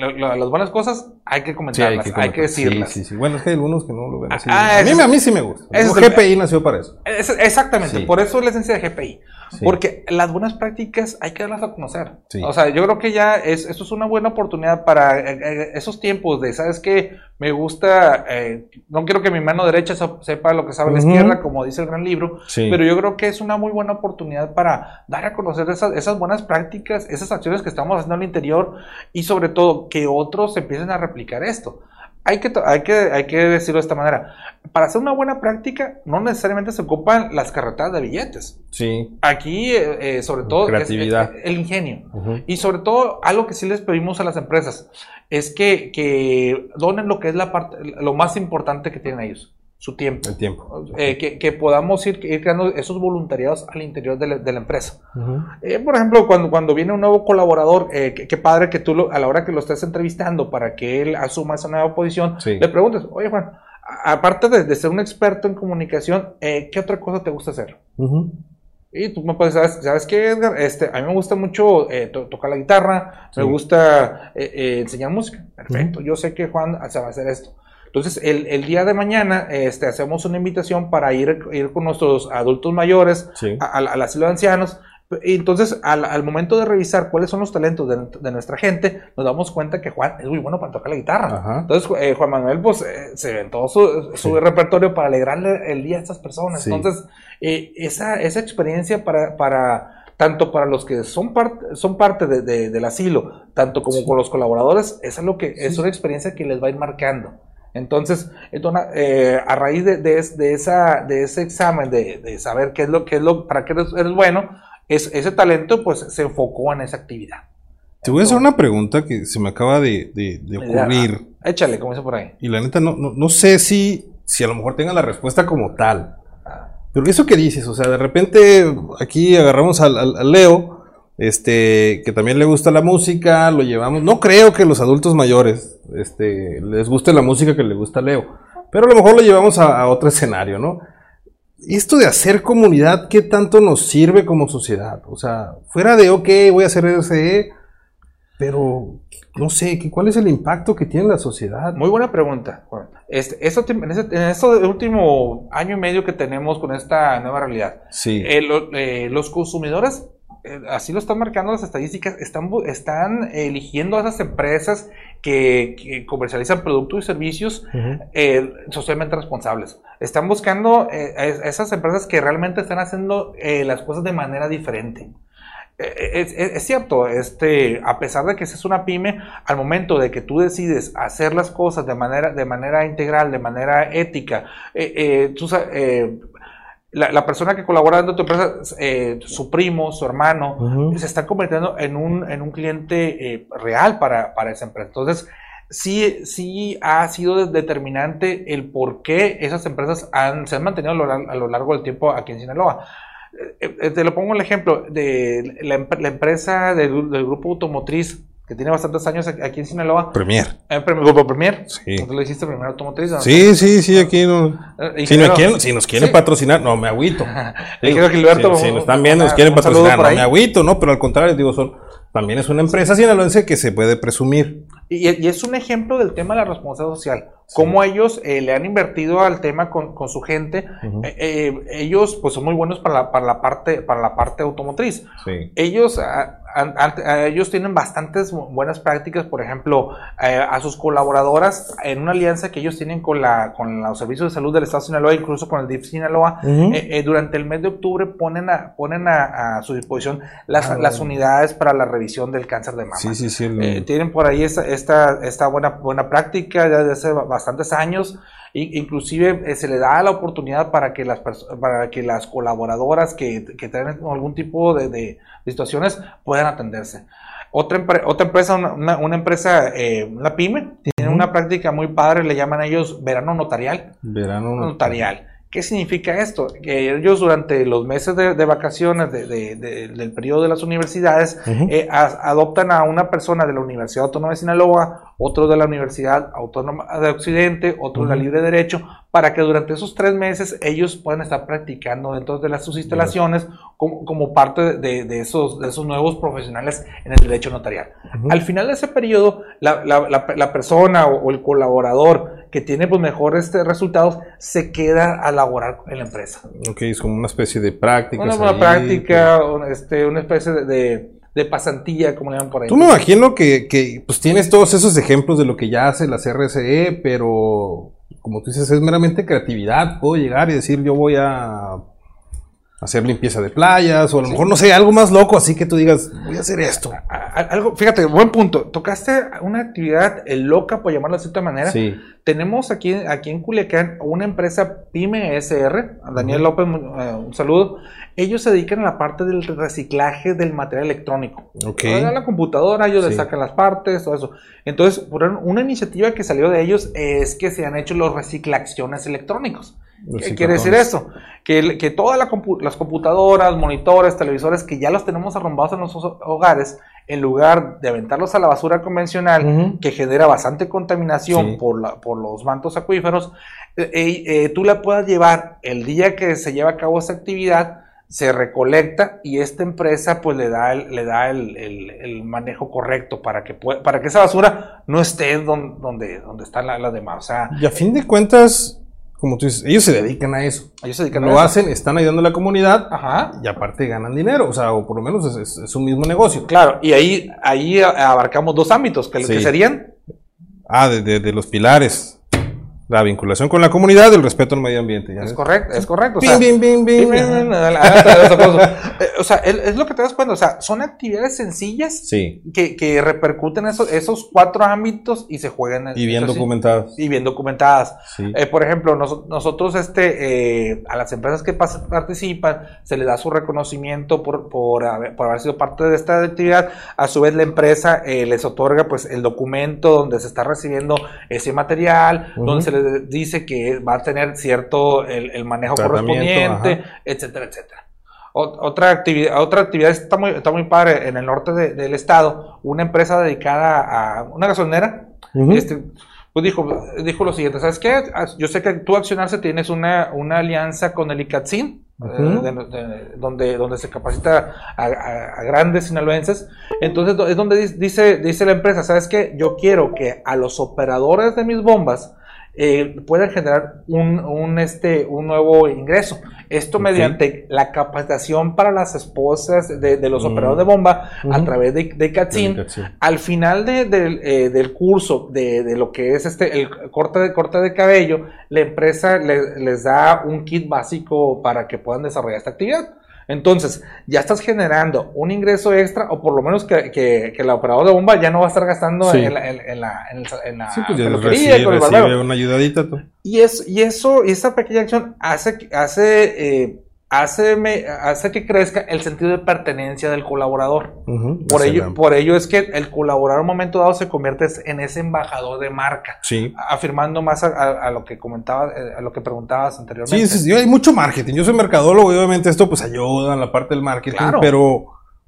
Lo- lo- las buenas cosas hay que Sí, comentarlas, hay que, decirlas. Sí, sí, sí. Bueno, es que hay algunos que no lo ven así. Ah, a, mí, a mí sí me gusta. es el- GPI nació para eso. Es- exactamente, por eso es la esencia de GPI. Sí. Porque las buenas prácticas hay que darlas a conocer. Sí. O sea, yo creo que ya es, esto es una buena oportunidad para eh, eh, esos tiempos de, ¿sabes qué? Me gusta, eh, no quiero que mi mano derecha se- sepa lo que sabe la izquierda, como dice el gran libro, Sí. pero yo creo que es una muy buena oportunidad para dar a conocer esas, esas buenas prácticas, esas acciones que estamos haciendo al interior y sobre todo que otros empiecen a replicar esto. Hay que, hay, que, hay que decirlo de esta manera. Para hacer una buena práctica, no necesariamente se ocupan las carretas de billetes. Sí. Aquí, eh, eh, sobre todo, Creatividad. es- el ingenio. Y sobre todo, algo que sí les pedimos a las empresas es que, que donen lo que es la parte, lo más importante que tienen ellos, su tiempo. El tiempo. Eh, que, que podamos ir, ir creando esos voluntariados al interior de la, de la empresa. Eh, por ejemplo, cuando, cuando viene un nuevo colaborador, eh, qué, padre que tú lo- a la hora que lo estés entrevistando para que él asuma esa nueva posición, Sí. le preguntes, oye Juan, aparte de, de ser un experto en comunicación, ¿qué otra cosa te gusta hacer? Y tú me puedes, ¿sabes, ¿sabes qué, Edgar? Este, a mí me gusta mucho eh, to- tocar la guitarra, Sí. me gusta eh, eh, enseñar música. Perfecto, yo sé que Juan se va a hacer esto. Entonces, el, el día de mañana este, hacemos una invitación para ir, ir con nuestros adultos mayores Sí. al asilo de ancianos. Y entonces, al, al momento de revisar cuáles son los talentos de, de nuestra gente, nos damos cuenta que Juan es muy bueno para tocar la guitarra. Ajá. Entonces, eh, Juan Manuel, pues, eh, se ve todo su, su Sí. repertorio para alegrarle el día a estas personas. Sí. Entonces, eh, esa, esa experiencia para, para, tanto para los que son, parte son parte de- de- del asilo, tanto como Sí. con los colaboradores, es, algo que, es una experiencia que les va a ir marcando. Entonces, entonces, eh, a raíz de, de es- de esa, de ese examen, de, de saber qué es lo, qué es lo, para qué eres, eres bueno, es, ese talento pues se enfocó en esa actividad. Te voy a hacer una pregunta que se me acaba de, de- de ocurrir. Échale, como dice por ahí. Y la neta, no, no, no sé si, si a lo mejor tenga la respuesta como tal. Pero eso que dices, o sea, de repente aquí agarramos al, al- al Leo, este, que también le gusta la música, lo llevamos. No creo que los adultos mayores este, les guste la música que le gusta Leo, pero a lo mejor lo llevamos a, a otro escenario, ¿no? Esto de hacer comunidad, ¿qué tanto nos sirve como sociedad? O sea, fuera de, ok, voy a hacer RSE, pero no sé, ¿qué- ¿cuál es el impacto que tiene en la sociedad? Muy buena pregunta. Este, esto, en, ese- en este último año y medio que tenemos con esta nueva realidad, Sí. eh, lo- eh, los consumidores, así lo están marcando las estadísticas, están, están eligiendo a esas empresas que, que comercializan productos y servicios eh, socialmente responsables. Están buscando eh, a esas empresas que realmente están haciendo eh, las cosas de manera diferente. Eh, Es, es- es cierto, este, a pesar de que es una pyme, al momento de que tú decides hacer las cosas de manera, de manera integral, de manera ética, eh, eh, tú eh, la, la persona que colabora dentro de tu empresa, eh, su primo, su hermano, se está convirtiendo en un, en un cliente eh, real para, para esa empresa. Entonces, sí, sí ha sido de- determinante el por qué esas empresas han, se han mantenido a lo, lar- a lo largo del tiempo aquí en Sinaloa. Eh, te lo pongo el ejemplo de la, em- la empresa del, del grupo automotriz que tiene bastantes años aquí en Sinaloa. Premier. Eh, Grupo Premier. Sí. ¿Tú lo dijiste primero automotriz? ¿no? Sí, sí, sí, aquí no. Eh, Si nos ingeniero- quieren, si nos quieren Sí. patrocinar, no me agüito. Quiero que Gilberto- si, si nos están viendo, nos quieren patrocinar, no me agüito, ¿no? Pero al contrario, digo, son, también es una empresa sinaloense que se puede presumir. Y, y es un ejemplo del tema de la responsabilidad social. Cómo ellos eh, le han invertido al tema con, con su gente. Eh, eh, ellos pues son muy buenos para la, para la parte para la parte automotriz. Sí. Ellos, a- a- a- ellos tienen bastantes bu- buenas prácticas, por ejemplo, a sus colaboradoras en una alianza que ellos tienen con, la, con los servicios de salud del Estado de Sinaloa, incluso con el DIF Sinaloa, durante el mes de octubre ponen a, ponen a, su disposición las, Ah, las unidades para la revisión del cáncer de mama. Sí, sí, sí. el- tienen por ahí esta, esta, esta buena, buena práctica ya desde hace bastantes años. Inclusive eh, se le da la oportunidad para que las, para que las colaboradoras que, que tienen algún tipo de, situaciones puedan atenderse. Otra, empre- otra empresa, una, una- empresa, eh, una pyme, tiene una práctica muy padre, le llaman ellos verano notarial verano. no- notarial. ¿Qué significa esto? Que ellos durante los meses de, de vacaciones de- de- de- del periodo de las universidades eh, a- adoptan a una persona de la Universidad Autónoma de Sinaloa, otro de la Universidad Autónoma de Occidente, otro de la. Libre Derecho, para que durante esos tres meses ellos puedan estar practicando dentro de las, sus instalaciones como, como parte de, de esos, de esos nuevos profesionales en el derecho notarial. Ujú. Al final de ese periodo, la, la- la- la persona o, o el colaborador que tiene pues, mejores este, resultados se queda a laborar en la empresa. Ok, es como una especie de práctica. Una buena práctica, un- este, una especie de, de- de pasantía, como le llaman por ahí. Tú me imagino que, que pues tienes todos esos ejemplos de lo que ya hace la CRCE, pero como tú dices, es meramente creatividad. Puedo llegar y decir, yo voy a hacer limpieza de playas, o a lo mejor, no sé, algo más loco, así que tú digas, voy a hacer esto. Algo, fíjate, buen punto. Tocaste una actividad loca, por llamarlo de cierta manera. Sí. Tenemos aquí, aquí en Culiacán una empresa Pyme SR, Daniel. López, eh, un saludo. Ellos se dedican a la parte del reciclaje del material electrónico. Ok. A la computadora, ellos le Sí. sacan las partes, todo eso. Entonces, una iniciativa que salió de ellos es que se han hecho los reciclaciones electrónicos. ¿Qué quiere decir eso? Que, que todas la compu- las computadoras, monitores, televisores que ya los tenemos arrumbados en nuestros hogares, en lugar de aventarlos a la basura convencional, que genera bastante contaminación Sí. por, la- por los mantos acuíferos, eh, eh, eh, tú la puedas llevar el día que se lleva a cabo esta actividad, se recolecta y esta empresa pues le da el, le da el, el- el manejo correcto para que, para que esa basura no esté don- donde, donde están la- las demás. O sea, Y a fin de cuentas, como tú dices, ellos se dedican a eso. ellos se dedican a Lo eso. hacen, están ayudando a la comunidad Ajá. y aparte ganan dinero, o sea, o por lo menos es, es- es un mismo negocio. Claro, y ahí, ahí a- abarcamos dos ámbitos, que, Sí. que serían Ah, de, de- de los pilares. La vinculación con la comunidad, el respeto al medio ambiente. es correcto, es correcto. O sea, es lo que te das cuenta, o sea, son actividades sencillas que, que, repercuten esos, esos cuatro ámbitos y se juegan. Y bien documentadas. Y bien documentadas. Eh, por ejemplo, nosotros este, eh, a las empresas que participan se les da su reconocimiento por, por, haber, por haber sido parte de esta actividad. A su vez, la empresa eh, les otorga pues el documento donde se está recibiendo ese material, donde se dice que va a tener cierto el, manejo correspondiente, etcétera, etcétera. otra actividad, otra actividad está muy, está muy padre en el norte del estado, una empresa dedicada a una gasolinera, este, pues dijo, dijo lo siguiente, ¿sabes qué? Yo sé que tú Accionarse tienes una, una alianza con el ICATSIN, eh, donde, donde se capacita a, grandes sinaloenses. Entonces es donde dice, dice la empresa, ¿sabes qué? Yo quiero que a los operadores de mis bombas eh, puedan generar un, un, este, un nuevo ingreso. Esto mediante la capacitación para las esposas de, los mm. operadores de bomba a través de, de Al final eh, del curso de, lo que es este el corte de, corte de cabello, la empresa les da un kit básico para que puedan desarrollar esta actividad. Entonces, ya estás generando un ingreso extra, o por lo menos que, que, que el operador de bomba ya no va a estar gastando en la, en, la, en, la, sí, pues recibe, una ayudadita. Y, es, y eso, y esa pequeña acción hace, hace eh, hace, hace que crezca el sentido de pertenencia del colaborador. por, ello, por ello es que el colaborador en un momento dado se convierte en ese embajador de marca. Afirmando más a, lo que comentabas, eh, a lo que preguntabas anteriormente. Sí, sí, hay mucho marketing. Yo soy mercadólogo y obviamente esto pues ayuda en la parte del marketing, pero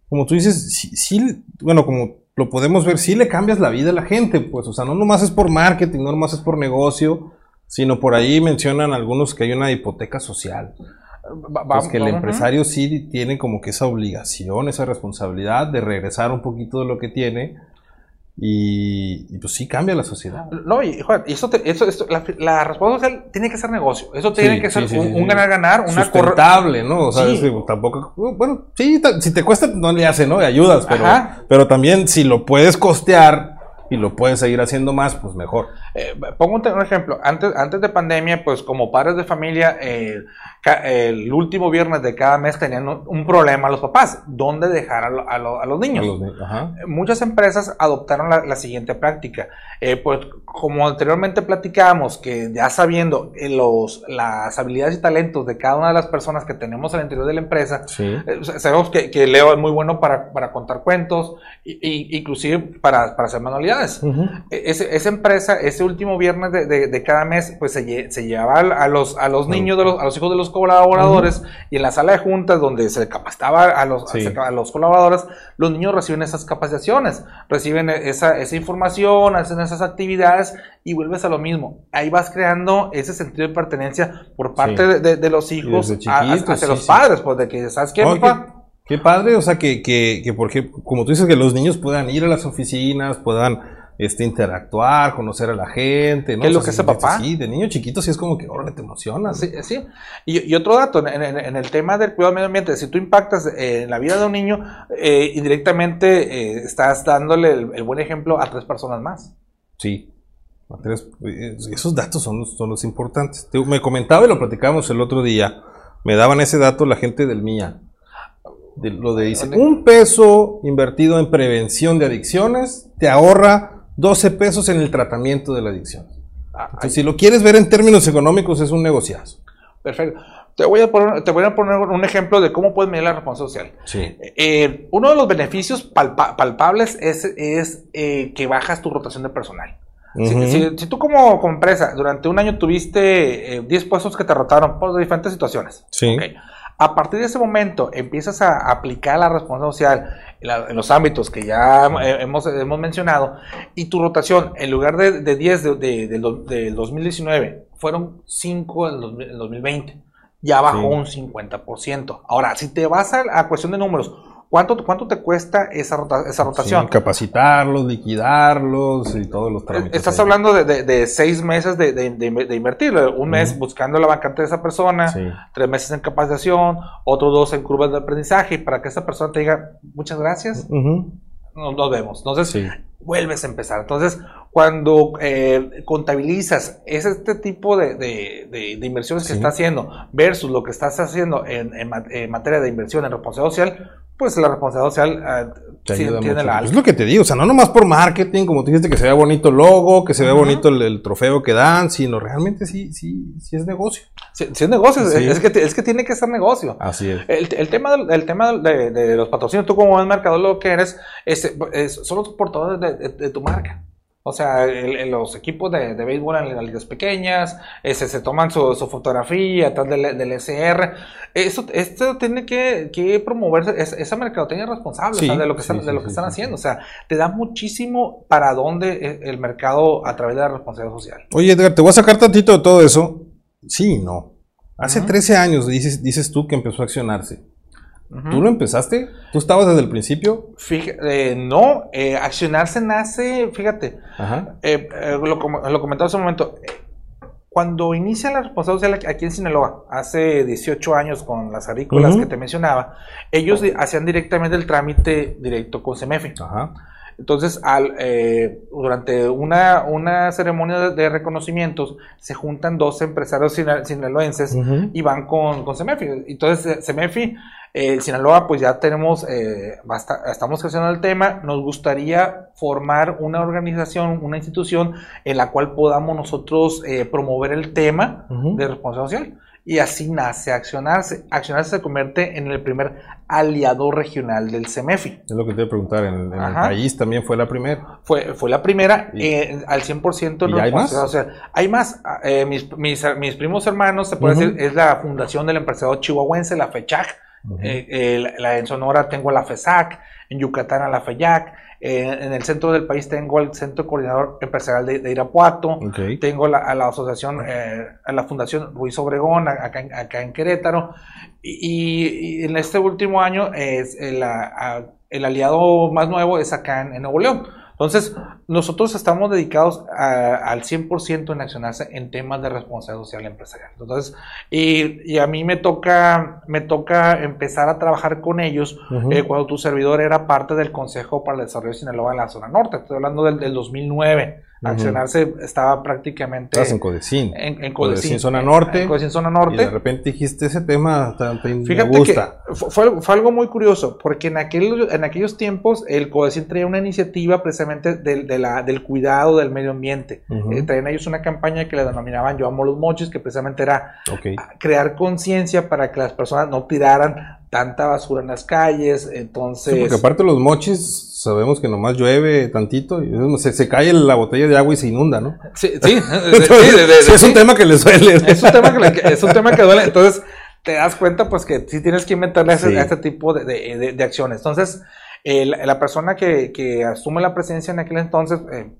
como tú dices, sí, bueno, como lo podemos ver, sí le cambias la vida a la gente, pues, o sea, no nomás es por marketing, no nomás es por negocio, sino por ahí mencionan algunos que hay una hipoteca social. Pues que el empresario sí tiene como que esa obligación, esa responsabilidad de regresar un poquito de lo que tiene y, pues sí cambia la sociedad. No, y eso, eso, la, la, responsabilidad social tiene que ser negocio. Eso tiene que ser un ganar-ganar, una sustentable, ¿no? O sea, tampoco, bueno, sí, si te cuesta, no le hace, ¿no? Le ayudas, pero, pero también si lo puedes costear y lo puedes seguir haciendo más, pues mejor. Eh, pongo un, ejemplo. Antes, antes de pandemia, pues como padres de familia, eh, el último viernes de cada mes tenían un problema los papás, ¿dónde dejar a, los niños? Muchas empresas adoptaron la, siguiente práctica, eh, pues como anteriormente platicábamos, que ya sabiendo eh, los, las habilidades y talentos de cada una de las personas que tenemos al interior de la empresa, eh, sabemos que, Leo es muy bueno para, contar cuentos, e, inclusive para, hacer manualidades. E, esa empresa, ese último viernes de, cada mes, pues se, se llevaba a los, a los niños, de los, a los hijos de los colaboradores y en la sala de juntas donde se capacitaba a los, a los colaboradores, los niños reciben esas capacitaciones, reciben esa, esa información, hacen esas actividades y vuelves a lo mismo. Ahí vas creando ese sentido de pertenencia por parte de, los hijos hacia los padres, pues de que, ¿sabes qué, Qué padre, o sea, que, que, que, porque, como tú dices, que los niños puedan ir a las oficinas, puedan este, interactuar, conocer a la gente, ¿no? ¿Qué es lo que hace papá? Sí, de niño chiquito sí es como que, ahora te emociona. Sí, sí. Y, otro dato, en, el tema del cuidado del medio ambiente, si tú impactas en la vida de un niño, eh, indirectamente eh, estás dándole el, buen ejemplo a tres personas más. Sí. Eh, esos datos son, son los importantes. me comentaba y lo platicábamos el otro día. Me daban ese dato la gente del MIA. De, lo de dice, un peso invertido en prevención de adicciones te ahorra 12 pesos en el tratamiento de la adicción. Ah, si lo quieres ver en términos económicos, es un negociazo. Perfecto. Te voy, a poner, te voy a poner un ejemplo de cómo puedes medir la responsabilidad social. Sí. Eh, uno de los beneficios palpables es, es eh, que bajas tu rotación de personal. si, tú como, empresa durante un año tuviste 10 eh, puestos que te rotaron por diferentes situaciones, sí. A partir de ese momento empiezas a aplicar la responsabilidad social en, los ámbitos que ya hemos, hemos, mencionado y tu rotación, en lugar de, de 10 del 2019, fueron 5 en, el 2020. Ya bajó un 50%. Ahora, si te vas a, a cuestión de números, ¿Cuánto, ¿Cuánto te cuesta esa, esa rotación? capacitarlos, liquidarlos y todos los trámites. Estás hablando de, de, seis meses de, de invertir. Un mes buscando la vacante de esa persona, tres meses en capacitación, otros dos en curvas de aprendizaje para que esa persona te diga muchas gracias. nos, vemos. Entonces, vuelves a empezar. Entonces, cuando eh, contabilizas este tipo de, de, de, inversiones que está haciendo versus lo que estás haciendo en, en, materia de inversión en responsabilidad social, pues la responsabilidad social uh, sí, tiene la Es lo que te digo, o sea, no nomás por marketing, como tú dijiste, que se vea bonito el logo, que se vea bonito el, trofeo que dan, sino realmente sí, sí, sí es negocio. Sí, es negocio, es, que, es que tiene que ser negocio. Así es. El, el tema, el tema de, de, los patrocinios, tú como buen lo que eres, es, son los portadores de tu marca. O sea, los equipos de, de, béisbol en las ligas pequeñas, ese, se toman su, fotografía atrás del, del, SR. Eso, esto tiene que, que promoverse, esa mercadotecnia responsable de lo que, están, de lo que están haciendo. O sea, te da muchísimo para dónde e, el mercado a través de la responsabilidad social. Oye, Edgar, te voy a sacar tantito de todo eso. Sí no. Hace 13 años dices, dices tú que empezó a accionarse. ¿Tú lo empezaste? ¿Tú estabas desde el principio? Fíjate, eh, no, eh, accionarse nace, fíjate, eh, lo, lo comentaba hace un momento, cuando inicia la responsabilidad social aquí en Sinaloa, hace 18 años con las agrícolas que te mencionaba, ellos hacían directamente el trámite directo con CEMEFI. Entonces, al, durante una, una ceremonia de, reconocimientos, se juntan dos empresarios sinaloenses y van con, con CEMEFI. Entonces, CEMEFI eh, Sinaloa, pues ya tenemos, eh, estamos creciendo el tema, nos gustaría formar una organización, una institución en la cual podamos nosotros eh, promover el tema de responsabilidad social. Y así nace Accionarse. Accionarse se convierte en el primer aliado regional del CEMEFI. Es lo que te iba a preguntar, en, el país también fue la primera. Fue, fue la primera al 100% en ¿Y hay más? O sea, hay más. mis, mis, primos hermanos, se puede decir, es la fundación del empresario chihuahuense, la FECHAC eh, la, en Sonora tengo la FESAC, en Yucatán a la FEYAC, eh, en el centro del país tengo el Centro Coordinador Empresarial de, Irapuato, tengo la, a la asociación, eh, a la Fundación Ruiz Obregón, acá, acá en Querétaro, y, en este último año es el, el, aliado más nuevo es acá en Nuevo León. Entonces, nosotros estamos dedicados al 100% en accionarse en temas de responsabilidad social empresarial. Entonces, y, a mí me toca, me toca empezar a trabajar con ellos eh, cuando tu servidor era parte del Consejo para el Desarrollo de Sinaloa en la zona norte. Estoy hablando del, del 2009. Accionarse estaba prácticamente. Estás en Codecín. En, en Codecín, zona norte. En Codecín, zona norte. Y de repente dijiste ese tema, Fíjate me gusta. Que fue, fue, algo muy curioso, porque en, aquel, en aquellos tiempos el Codecín traía una iniciativa precisamente del, de la, del cuidado del medio ambiente. Eh, traían ellos una campaña que le denominaban Yo amo los mochis, que precisamente era crear conciencia para que las personas no tiraran tanta basura en las calles, entonces... porque aparte los mochis sabemos que nomás llueve tantito y se, se, cae la botella de agua y se inunda, ¿no? Sí, sí, es un tema que le duele. Es un tema que, es un tema que duele, entonces te das cuenta pues que sí tienes que inventarle a, este tipo de, de, acciones. Entonces, la persona que, que, asume la presidencia en aquel entonces, eh,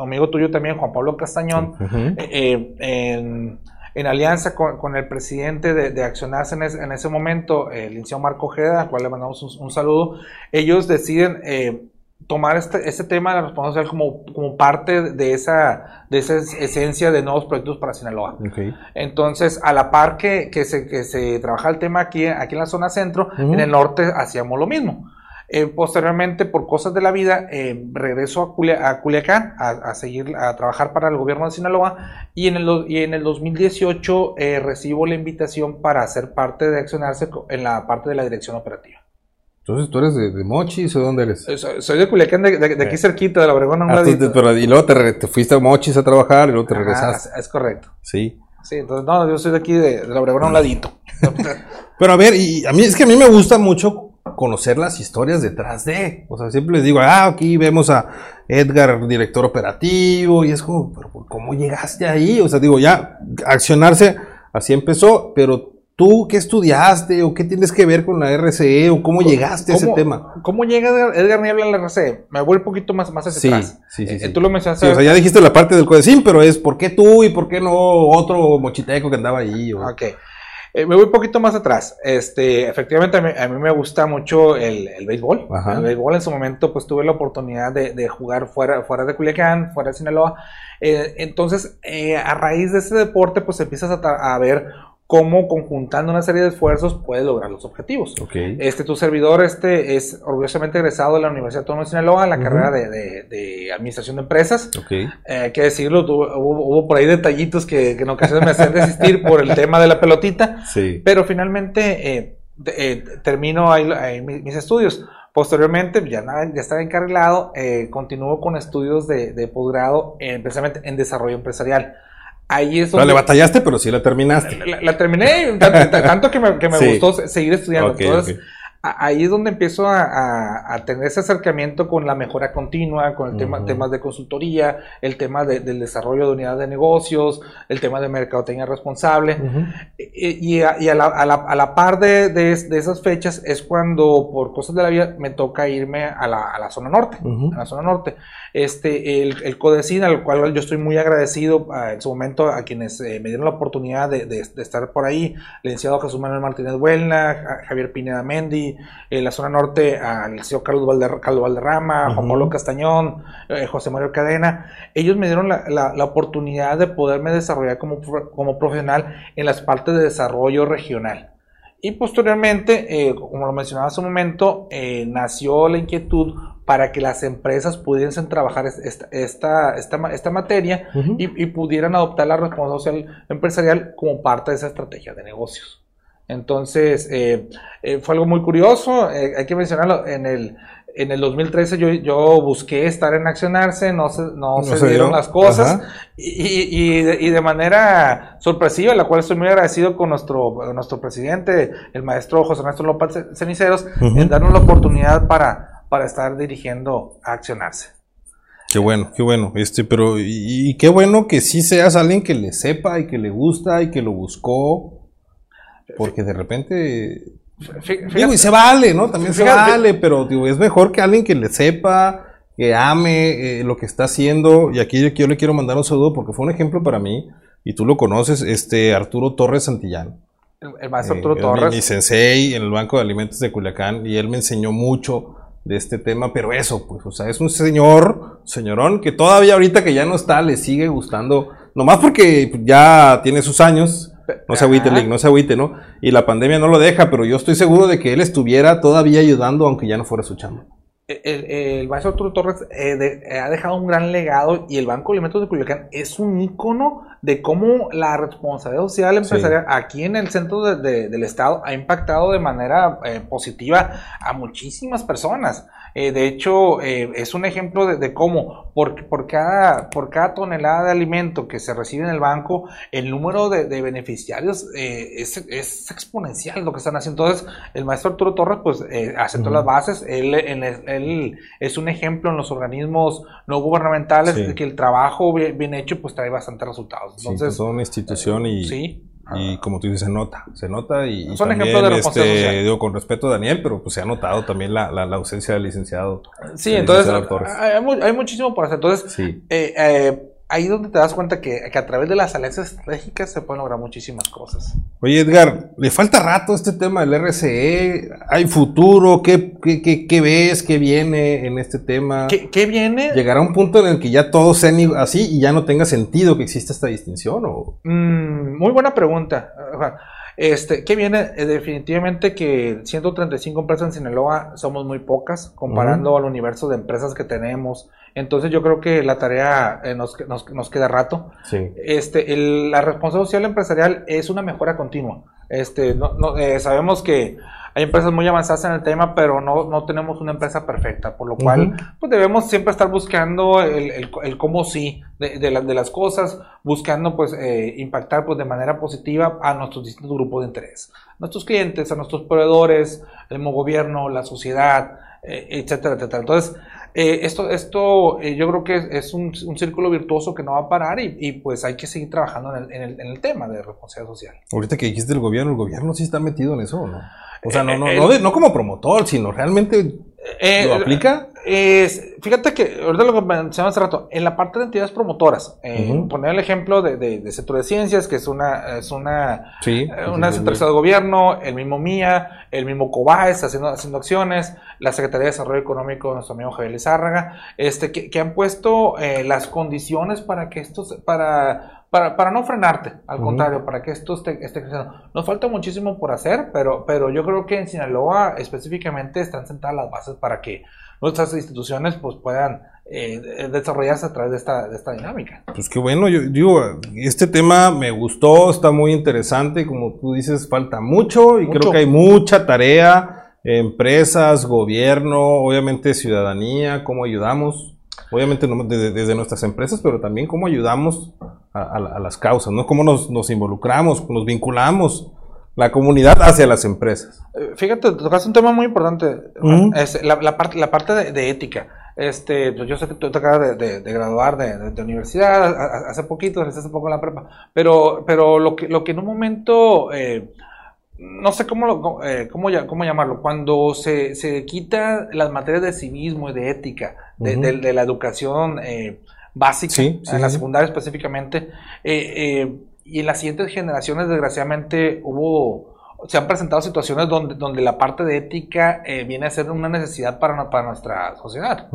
amigo tuyo también, Juan Pablo Castañón, eh, eh, en alianza con, el presidente de, Accionarse en, ese momento, el licenciado Marco Ojeda, al cual le mandamos un, saludo, ellos deciden eh, tomar este, este, tema de la responsabilidad como, como parte de esa, de esa esencia de nuevos proyectos para Sinaloa. Entonces, a la par que, que, se, que se trabaja el tema aquí, aquí en la zona centro, en el norte hacíamos lo mismo. Eh, posteriormente, por cosas de la vida, eh, regreso a, Culiacán a, seguir a trabajar para el gobierno de Sinaloa y en el, y en el 2018 eh, recibo la invitación para ser parte de Accionarse en la parte de la dirección operativa. Entonces, ¿tú eres de, Mochis o dónde eres? Soy, de Culiacán, de, aquí cerquita, de la Obregón. Ah, y luego te, fuiste a Mochis a trabajar y luego te regresaste. Es correcto. Sí. Sí, entonces, no, yo soy de aquí, de, la Obregón a un ladito. Pero a ver, y a mí es que a mí me gusta mucho conocer las historias detrás de. O sea, siempre les digo, ah, aquí vemos a Edgar, director operativo, y es como, pero ¿cómo llegaste ahí? O sea, digo, ya, accionarse, así empezó, pero tú, ¿qué estudiaste? ¿O qué tienes que ver con la RCE? ¿O cómo llegaste a ese tema? ¿Cómo llega Edgar Niebla a la RCE? Me voy un poquito más, más hacia atrás. Sí, sí, eh, sí. Tú lo mencionaste. o sea, ya dijiste la parte del codecín, pero es, ¿por qué tú y por qué no otro mochiteco que andaba ahí? O... Ok. Eh, me voy un poquito más atrás. Este, efectivamente, a mí, me gusta mucho el, el béisbol. El béisbol en su momento, pues tuve la oportunidad de, jugar fuera, fuera de Culiacán, fuera de Sinaloa. Eh, entonces, eh, a raíz de ese deporte, pues empiezas a, ver cómo conjuntando una serie de esfuerzos puedes lograr los objetivos. Este, tu servidor este, es orgullosamente egresado de la Universidad Autónoma de Sinaloa en la carrera de, Administración de Empresas. Okay. Eh, hay que decirlo, hubo, por ahí detallitos que, en ocasiones me hacían desistir por el tema de la pelotita, sí. pero finalmente eh, eh, termino ahí, mis, estudios. Posteriormente, ya, ya estaba encarrilado, continúo con estudios de, posgrado, precisamente en desarrollo empresarial. Ahí es donde... le batallaste, pero sí la terminaste. La, terminé, tanto, que me, gustó seguir estudiando. Entonces, ahí es donde empiezo a, tener ese acercamiento con la mejora continua, con el tema, temas de consultoría, el tema del desarrollo de unidades de negocios, el tema de mercadotecnia responsable. Y, a, la, par de, esas fechas es cuando, por cosas de la vida, me toca irme a la, zona norte. A la zona norte. Este, el, el CODECIN, al cual yo estoy muy agradecido en su momento a quienes eh, me dieron la oportunidad de, estar por ahí, el licenciado Jesús Manuel Martínez Buelna, Javier Pineda Mendi, en la zona norte al licenciado Carlos, Valderrama, Juan Pablo Castañón, eh, José Mario Cadena, ellos me dieron la, oportunidad de poderme desarrollar como, como profesional en las partes de desarrollo regional. Y posteriormente, eh, como lo mencionaba hace un momento, eh, nació la inquietud para que las empresas pudiesen trabajar esta, esta, esta, materia y, y, pudieran adoptar la responsabilidad social empresarial como parte de esa estrategia de negocios. Entonces, eh, eh, fue algo muy curioso, eh, hay que mencionarlo, en el, en el 2013 yo, yo busqué estar en Accionarse, no se, no, se, dieron las cosas y, y, de, manera sorpresiva, la cual estoy muy agradecido con nuestro, nuestro presidente, el maestro José Ernesto López Ceniceros, en darnos la oportunidad para, para estar dirigiendo a Accionarse. Qué bueno, qué bueno. Este, pero, y, y, qué bueno que sí seas alguien que le sepa y que le gusta y que lo buscó porque de repente. digo, y se vale, ¿no? También se vale, pero digo, es mejor que alguien que le sepa, que ame eh, lo que está haciendo. Y aquí yo, le quiero mandar un saludo porque fue un ejemplo para mí, y tú lo conoces, este Arturo Torres Santillán. El, maestro Arturo Torres. Mi, sensei en el Banco de Alimentos de Culiacán, y él me enseñó mucho de este tema, pero eso, pues, o sea, es un señor, señorón, que todavía ahorita que ya no está, le sigue gustando, nomás porque ya tiene sus años, no se agüite, Link, no se agüite, ¿no? Y la pandemia no lo deja, pero yo estoy seguro de que él estuviera todavía ayudando, aunque ya no fuera su chamba. El, el, maestro Arturo Torres eh, eh, ha dejado un gran legado y el Banco de Alimentos de Culiacán es un ícono de cómo la responsabilidad social empresarial aquí en el centro del estado ha impactado de manera eh, positiva a muchísimas personas. Eh, de hecho, eh, es un ejemplo de, cómo por, por, cada, por cada tonelada de alimento que se recibe en el banco, el número de, beneficiarios eh, es, exponencial lo que están haciendo. Entonces, el maestro Arturo Torres, pues, asentó las bases. Él, él, es un ejemplo en los organismos no gubernamentales de que el trabajo bien, hecho, pues, trae bastantes resultados. Entonces, sí, una institución y... Sí y como tú dices, se nota, se nota y, Son también, de este, digo, con respeto a Daniel, pero pues se ha notado también la, la, ausencia del licenciado. Sí, entonces hay, muchísimo por hacer. Entonces, sí. eh, eh, ahí donde te das cuenta que, a través de las alianzas estratégicas se pueden lograr muchísimas cosas. Oye, Edgar, le falta rato este tema del RCE. ¿Hay futuro? ¿Qué, qué, ves? ¿Qué viene en este tema? ¿Qué, viene? ¿Llegará un punto en el que ya todo sea así y ya no tenga sentido que exista esta distinción? O? Mm, muy buena pregunta. Este, ¿Qué viene? Eh, definitivamente que 135 empresas en Sinaloa somos muy pocas comparando al universo de empresas que tenemos. Entonces yo creo que la tarea eh, nos, nos, queda rato. Este, la responsabilidad social empresarial es una mejora continua. Este, no, eh, sabemos que hay empresas muy avanzadas en el tema, pero no, no tenemos una empresa perfecta, por lo cual pues debemos siempre estar buscando el, el, cómo sí de, de, de, las cosas, buscando pues eh, impactar pues de manera positiva a nuestros distintos grupos de interés, nuestros clientes, a nuestros proveedores, el mismo gobierno, la sociedad, etcétera, etcétera. Entonces, eh, esto, esto eh, yo creo que es un, círculo virtuoso que no va a parar y, pues hay que seguir trabajando en el, en, el, tema de responsabilidad social. Ahorita que dijiste el gobierno, el gobierno sí está metido en eso, ¿no? O sea, no, no, eh, no, no, como promotor, sino realmente ¿Lo aplica? Es, fíjate que, ahorita lo que mencionaba hace rato, en la parte de entidades promotoras, eh, poner el ejemplo de, de, Centro de Ciencias, que es una, es una, sí, eh, una de gobierno, el mismo MIA, el mismo COBAES haciendo, haciendo acciones, la Secretaría de Desarrollo Económico, nuestro amigo Javier Lizárraga, este, que, que han puesto eh, las condiciones para que estos, para, para, para, no frenarte, al contrario, para que esto esté, esté, creciendo. Nos falta muchísimo por hacer, pero, pero yo creo que en Sinaloa específicamente están sentadas las bases para que nuestras instituciones pues puedan eh, desarrollarse a través de esta, de esta dinámica. Pues qué bueno, yo digo, este tema me gustó, está muy interesante, como tú dices, falta mucho y creo que hay mucha tarea, empresas, gobierno, obviamente ciudadanía, cómo ayudamos, obviamente desde, nuestras empresas, pero también cómo ayudamos a, las causas, ¿no? Cómo nos, nos involucramos, nos vinculamos la comunidad hacia las empresas. Eh, fíjate, tocaste un tema muy importante, es la, la, parte, la parte de, ética. Este, pues yo sé que tú te acabas de, graduar de, universidad hace poquito, hace poco en la prepa, pero, pero lo, que, lo que en un momento, eh, no sé cómo, eh, cómo, cómo, llamarlo, cuando se, se quita las materias de civismo y de ética de, la educación básica, en la secundaria específicamente, eh, y en las siguientes generaciones, desgraciadamente, hubo, se han presentado situaciones donde, donde la parte de ética eh, viene a ser una necesidad para, para nuestra sociedad.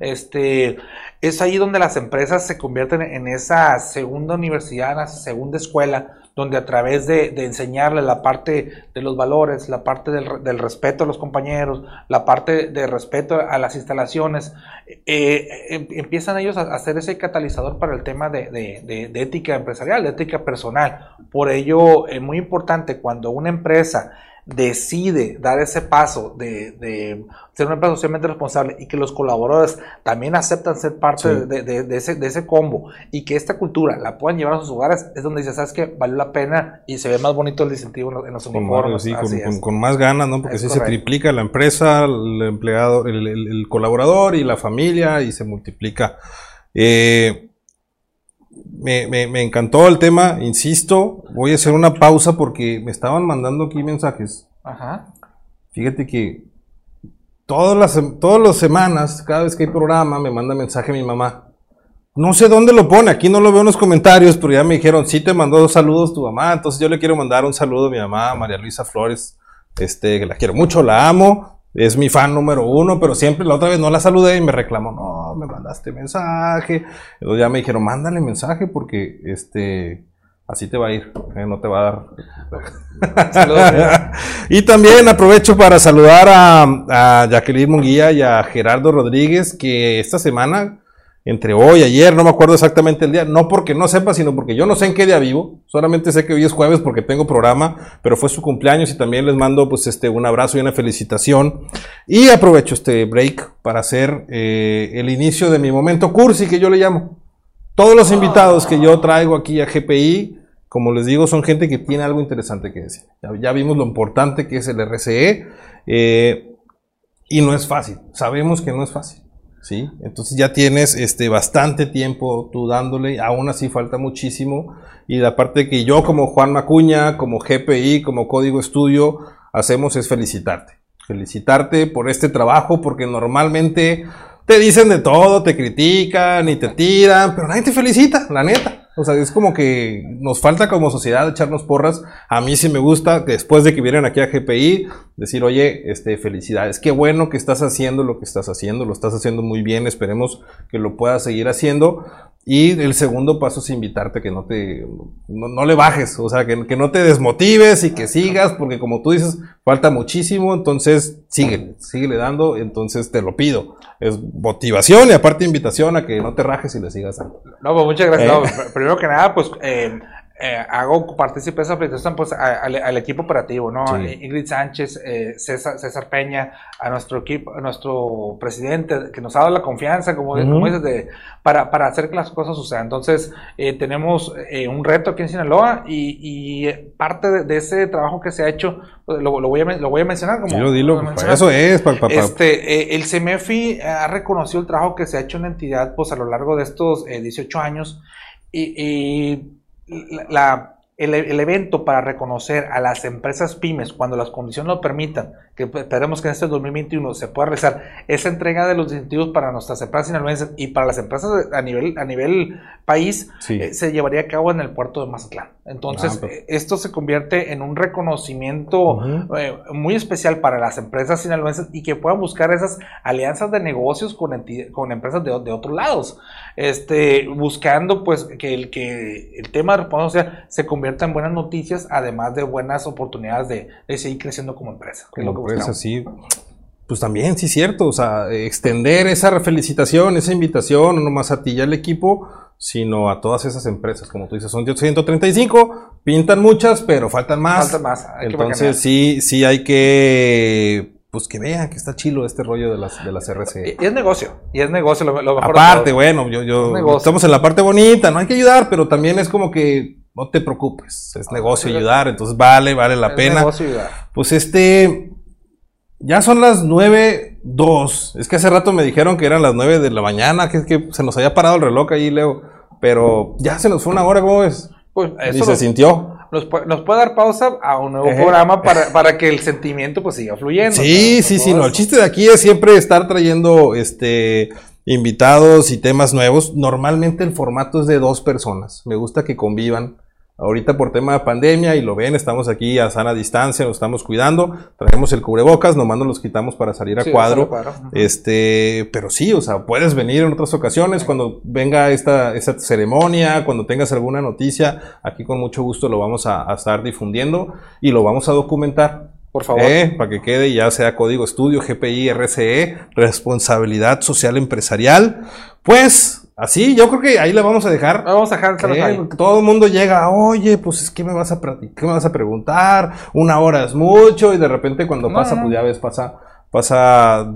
este, es ahí donde las empresas se convierten en esa segunda universidad, en esa segunda escuela, donde a través de, de enseñarle la parte de los valores, la parte del, respeto a los compañeros, la parte de respeto a las instalaciones, eh, em, empiezan ellos a, hacer ese catalizador para el tema de, de, de, ética empresarial, de ética personal. Por ello, es muy importante cuando una empresa decide dar ese paso de, de, ser una empresa socialmente responsable y que los colaboradores también aceptan ser parte de, de, ese, de ese combo y que esta cultura la puedan llevar a sus hogares, es donde dice, ¿sabes qué? Valió la pena y se ve más bonito el distintivo en los, uniformes. Sí, con, con, más ganas, ¿no? Porque si se triplica la empresa, el empleado, el, el, colaborador y la familia y se multiplica. Eh, me, me, me, encantó el tema, insisto, voy a hacer una pausa porque me estaban mandando aquí mensajes. Ajá. Fíjate que todas las, todas las semanas, cada vez que hay programa, me manda mensaje mi mamá. No sé dónde lo pone, aquí no lo veo en los comentarios, pero ya me dijeron, sí te mandó dos saludos tu mamá, entonces yo le quiero mandar un saludo a mi mamá, María Luisa Flores, este, que la quiero mucho, la amo, es mi fan número uno, pero siempre la otra vez no la saludé y me reclamó, no, me mandaste mensaje. Entonces ya me dijeron, mándale mensaje porque este así te va a ir, eh, no te va a dar. y también aprovecho para saludar a, a Jacqueline Munguía y a Gerardo Rodríguez, que esta semana entre hoy, y ayer, no me acuerdo exactamente el día, no porque no sepa, sino porque yo no sé en qué día vivo, solamente sé que hoy es jueves porque tengo programa, pero fue su cumpleaños y también les mando pues este un abrazo y una felicitación y aprovecho este break para hacer eh, el inicio de mi momento cursi que yo le llamo. Todos los invitados que yo traigo aquí a GPI, como les digo, son gente que tiene algo interesante que decir. Ya, vimos lo importante que es el RCE eh, y no es fácil, sabemos que no es fácil. ¿Sí? Entonces ya tienes este, bastante tiempo tú dándole, aún así falta muchísimo. Y la parte que yo como Juan Macuña, como GPI, como Código Estudio, hacemos es felicitarte. Felicitarte por este trabajo, porque normalmente te dicen de todo, te critican y te tiran, pero nadie te felicita, la neta. O sea, es como que nos falta como sociedad echarnos porras. A mí sí me gusta, después de que vienen aquí a GPI, decir, oye, este, felicidades, qué bueno que estás haciendo lo que estás haciendo, lo estás haciendo muy bien, esperemos que lo puedas seguir haciendo. Y el segundo paso es invitarte que no te, no, le bajes, o sea, que, que, no te desmotives y que sigas, porque como tú dices, falta muchísimo, entonces sigue, sigue dando, entonces te lo pido. Es motivación y aparte invitación a que no te rajes y le sigas dando. No, pues muchas gracias. ¿Eh? primero que nada, pues eh, eh, hago partícipe esa felicitación pues, al equipo operativo, ¿no? Ingrid Sánchez, eh, César, César, Peña, a nuestro equipo, a nuestro presidente, que nos ha dado la confianza, como, dices, de, para, para, hacer que las cosas sucedan. Entonces, eh, tenemos un reto aquí en Sinaloa y, y parte de, ese trabajo que se ha hecho, pues, lo, lo, voy, a, lo voy a mencionar. Como, dilo, dilo, eso es. Pa, Este, el CEMEFI ha reconocido el trabajo que se ha hecho en la entidad pues, a lo largo de estos 18 años y, y la, el, el, evento para reconocer a las empresas pymes, cuando las condiciones lo permitan, que esperemos que en este 2021 se pueda realizar esa entrega de los incentivos para nuestras empresas sinaloenses y para las empresas a nivel, a nivel país, Sí. eh, se llevaría a cabo en el puerto de Mazatlán. Entonces, Ah, pues. eh, esto se convierte en un reconocimiento eh, muy especial para las empresas sinaloenses y que puedan buscar esas alianzas de negocios con, con empresas de, de otros lados, este, buscando pues que el, que el tema de responsabilidad se convierta en buenas noticias, además de buenas oportunidades de, de seguir creciendo como empresa. que es lo que empresa, sí. Pues también, sí, cierto. O sea, extender esa felicitación, esa invitación, no nomás a ti y al equipo, sino a todas esas empresas. Como tú dices, son 135, pintan muchas, pero faltan más. Falta más, Entonces, sí, sí hay que. Pues que vean que está chilo este rollo de las, de las RCE. Y, es negocio, y es negocio lo, lo mejor Aparte, bueno, yo, yo Es estamos en la parte bonita, no hay que ayudar, pero también es como que no te preocupes, es negocio sí. ayudar, entonces vale, vale la Es pena. negocio ayudar. Pues este. Ya son las 9.02. Es que hace rato me dijeron que eran las 9 de la mañana, que, que se nos había parado el reloj ahí, Leo. Pero ya se nos fue una hora, ¿cómo ves? Pues eso se nos, sintió. nos puede, nos puede dar pausa a un nuevo Ejé. programa para, para que el sentimiento pues siga fluyendo. Sí, sí, sí. No, el chiste de aquí es siempre estar trayendo este invitados y temas nuevos. Normalmente el formato es de dos personas. Me gusta que convivan. Ahorita por tema de pandemia, y lo ven, estamos aquí a sana distancia, nos estamos cuidando, traemos el cubrebocas, nomás nos los quitamos para salir a Sí, cuadro. Este, pero sí, o sea, puedes venir en otras ocasiones cuando venga esta, esta ceremonia, cuando tengas alguna noticia, aquí con mucho gusto lo vamos a, a estar difundiendo y lo vamos a documentar. Por favor. Eh, para que quede ya sea código estudio, GPI, RCE, responsabilidad social empresarial. Pues así, yo creo que ahí la vamos a dejar. Vamos a dejar Eh, todo el mundo llega, oye, pues es que me vas a ¿qué me vas a preguntar, una hora es mucho, y de repente cuando No, pasa, no. pues ya ves, pasa, pasa,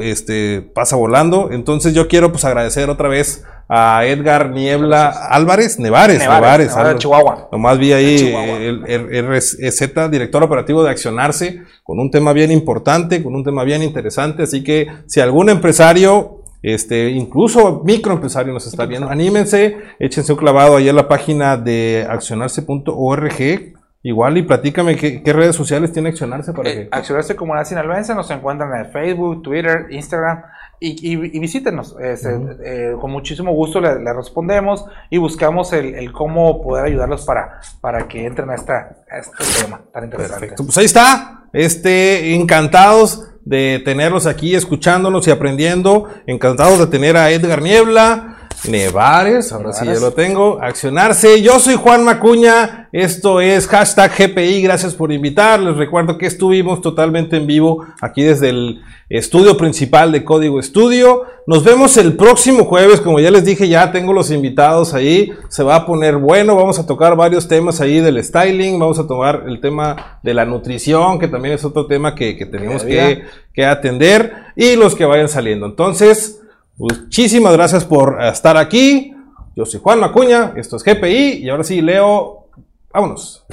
este, pasa volando. Entonces yo quiero pues agradecer otra vez a Edgar Niebla Álvarez, Nevares, Nevares, Nevares. Chihuahua. Nomás vi ahí Chihuahua. el, el RZ, director operativo de Accionarse, con un tema bien importante, con un tema bien interesante. Así que si algún empresario, este, incluso microempresario nos está viendo, anímense, échense un clavado ahí en la página de accionarse.org. Igual y platícame qué, qué redes sociales tiene Accionarse para Eh, que. Accionarse Comunidad Sinaloense nos encuentran en Facebook, Twitter, Instagram y, y- y visítenos. Este, eh, con muchísimo gusto le, le respondemos y buscamos el, el cómo poder ayudarlos para, para que entren a, esta, a este tema tan interesante. Perfecto, pues ahí está. Este, encantados de tenerlos aquí escuchándonos y aprendiendo. Encantados de tener a Edgar Niebla, Nevares, ahora sí ya lo tengo. Accionarse. Yo soy Juan Macuña. Esto es hashtag GPI. Gracias por invitar. Les recuerdo que estuvimos totalmente en vivo aquí desde el estudio principal de Código Estudio. Nos vemos el próximo jueves. Como ya les dije, ya tengo los invitados ahí. Se va a poner bueno. Vamos a tocar varios temas ahí del styling. Vamos a tomar el tema de la nutrición, que también es otro tema que, que tenemos que atender. Y los que vayan saliendo. Entonces, muchísimas gracias por estar aquí. Yo soy Juan Macuña. Esto es GPI. Y ahora sí, Leo. Vámonos.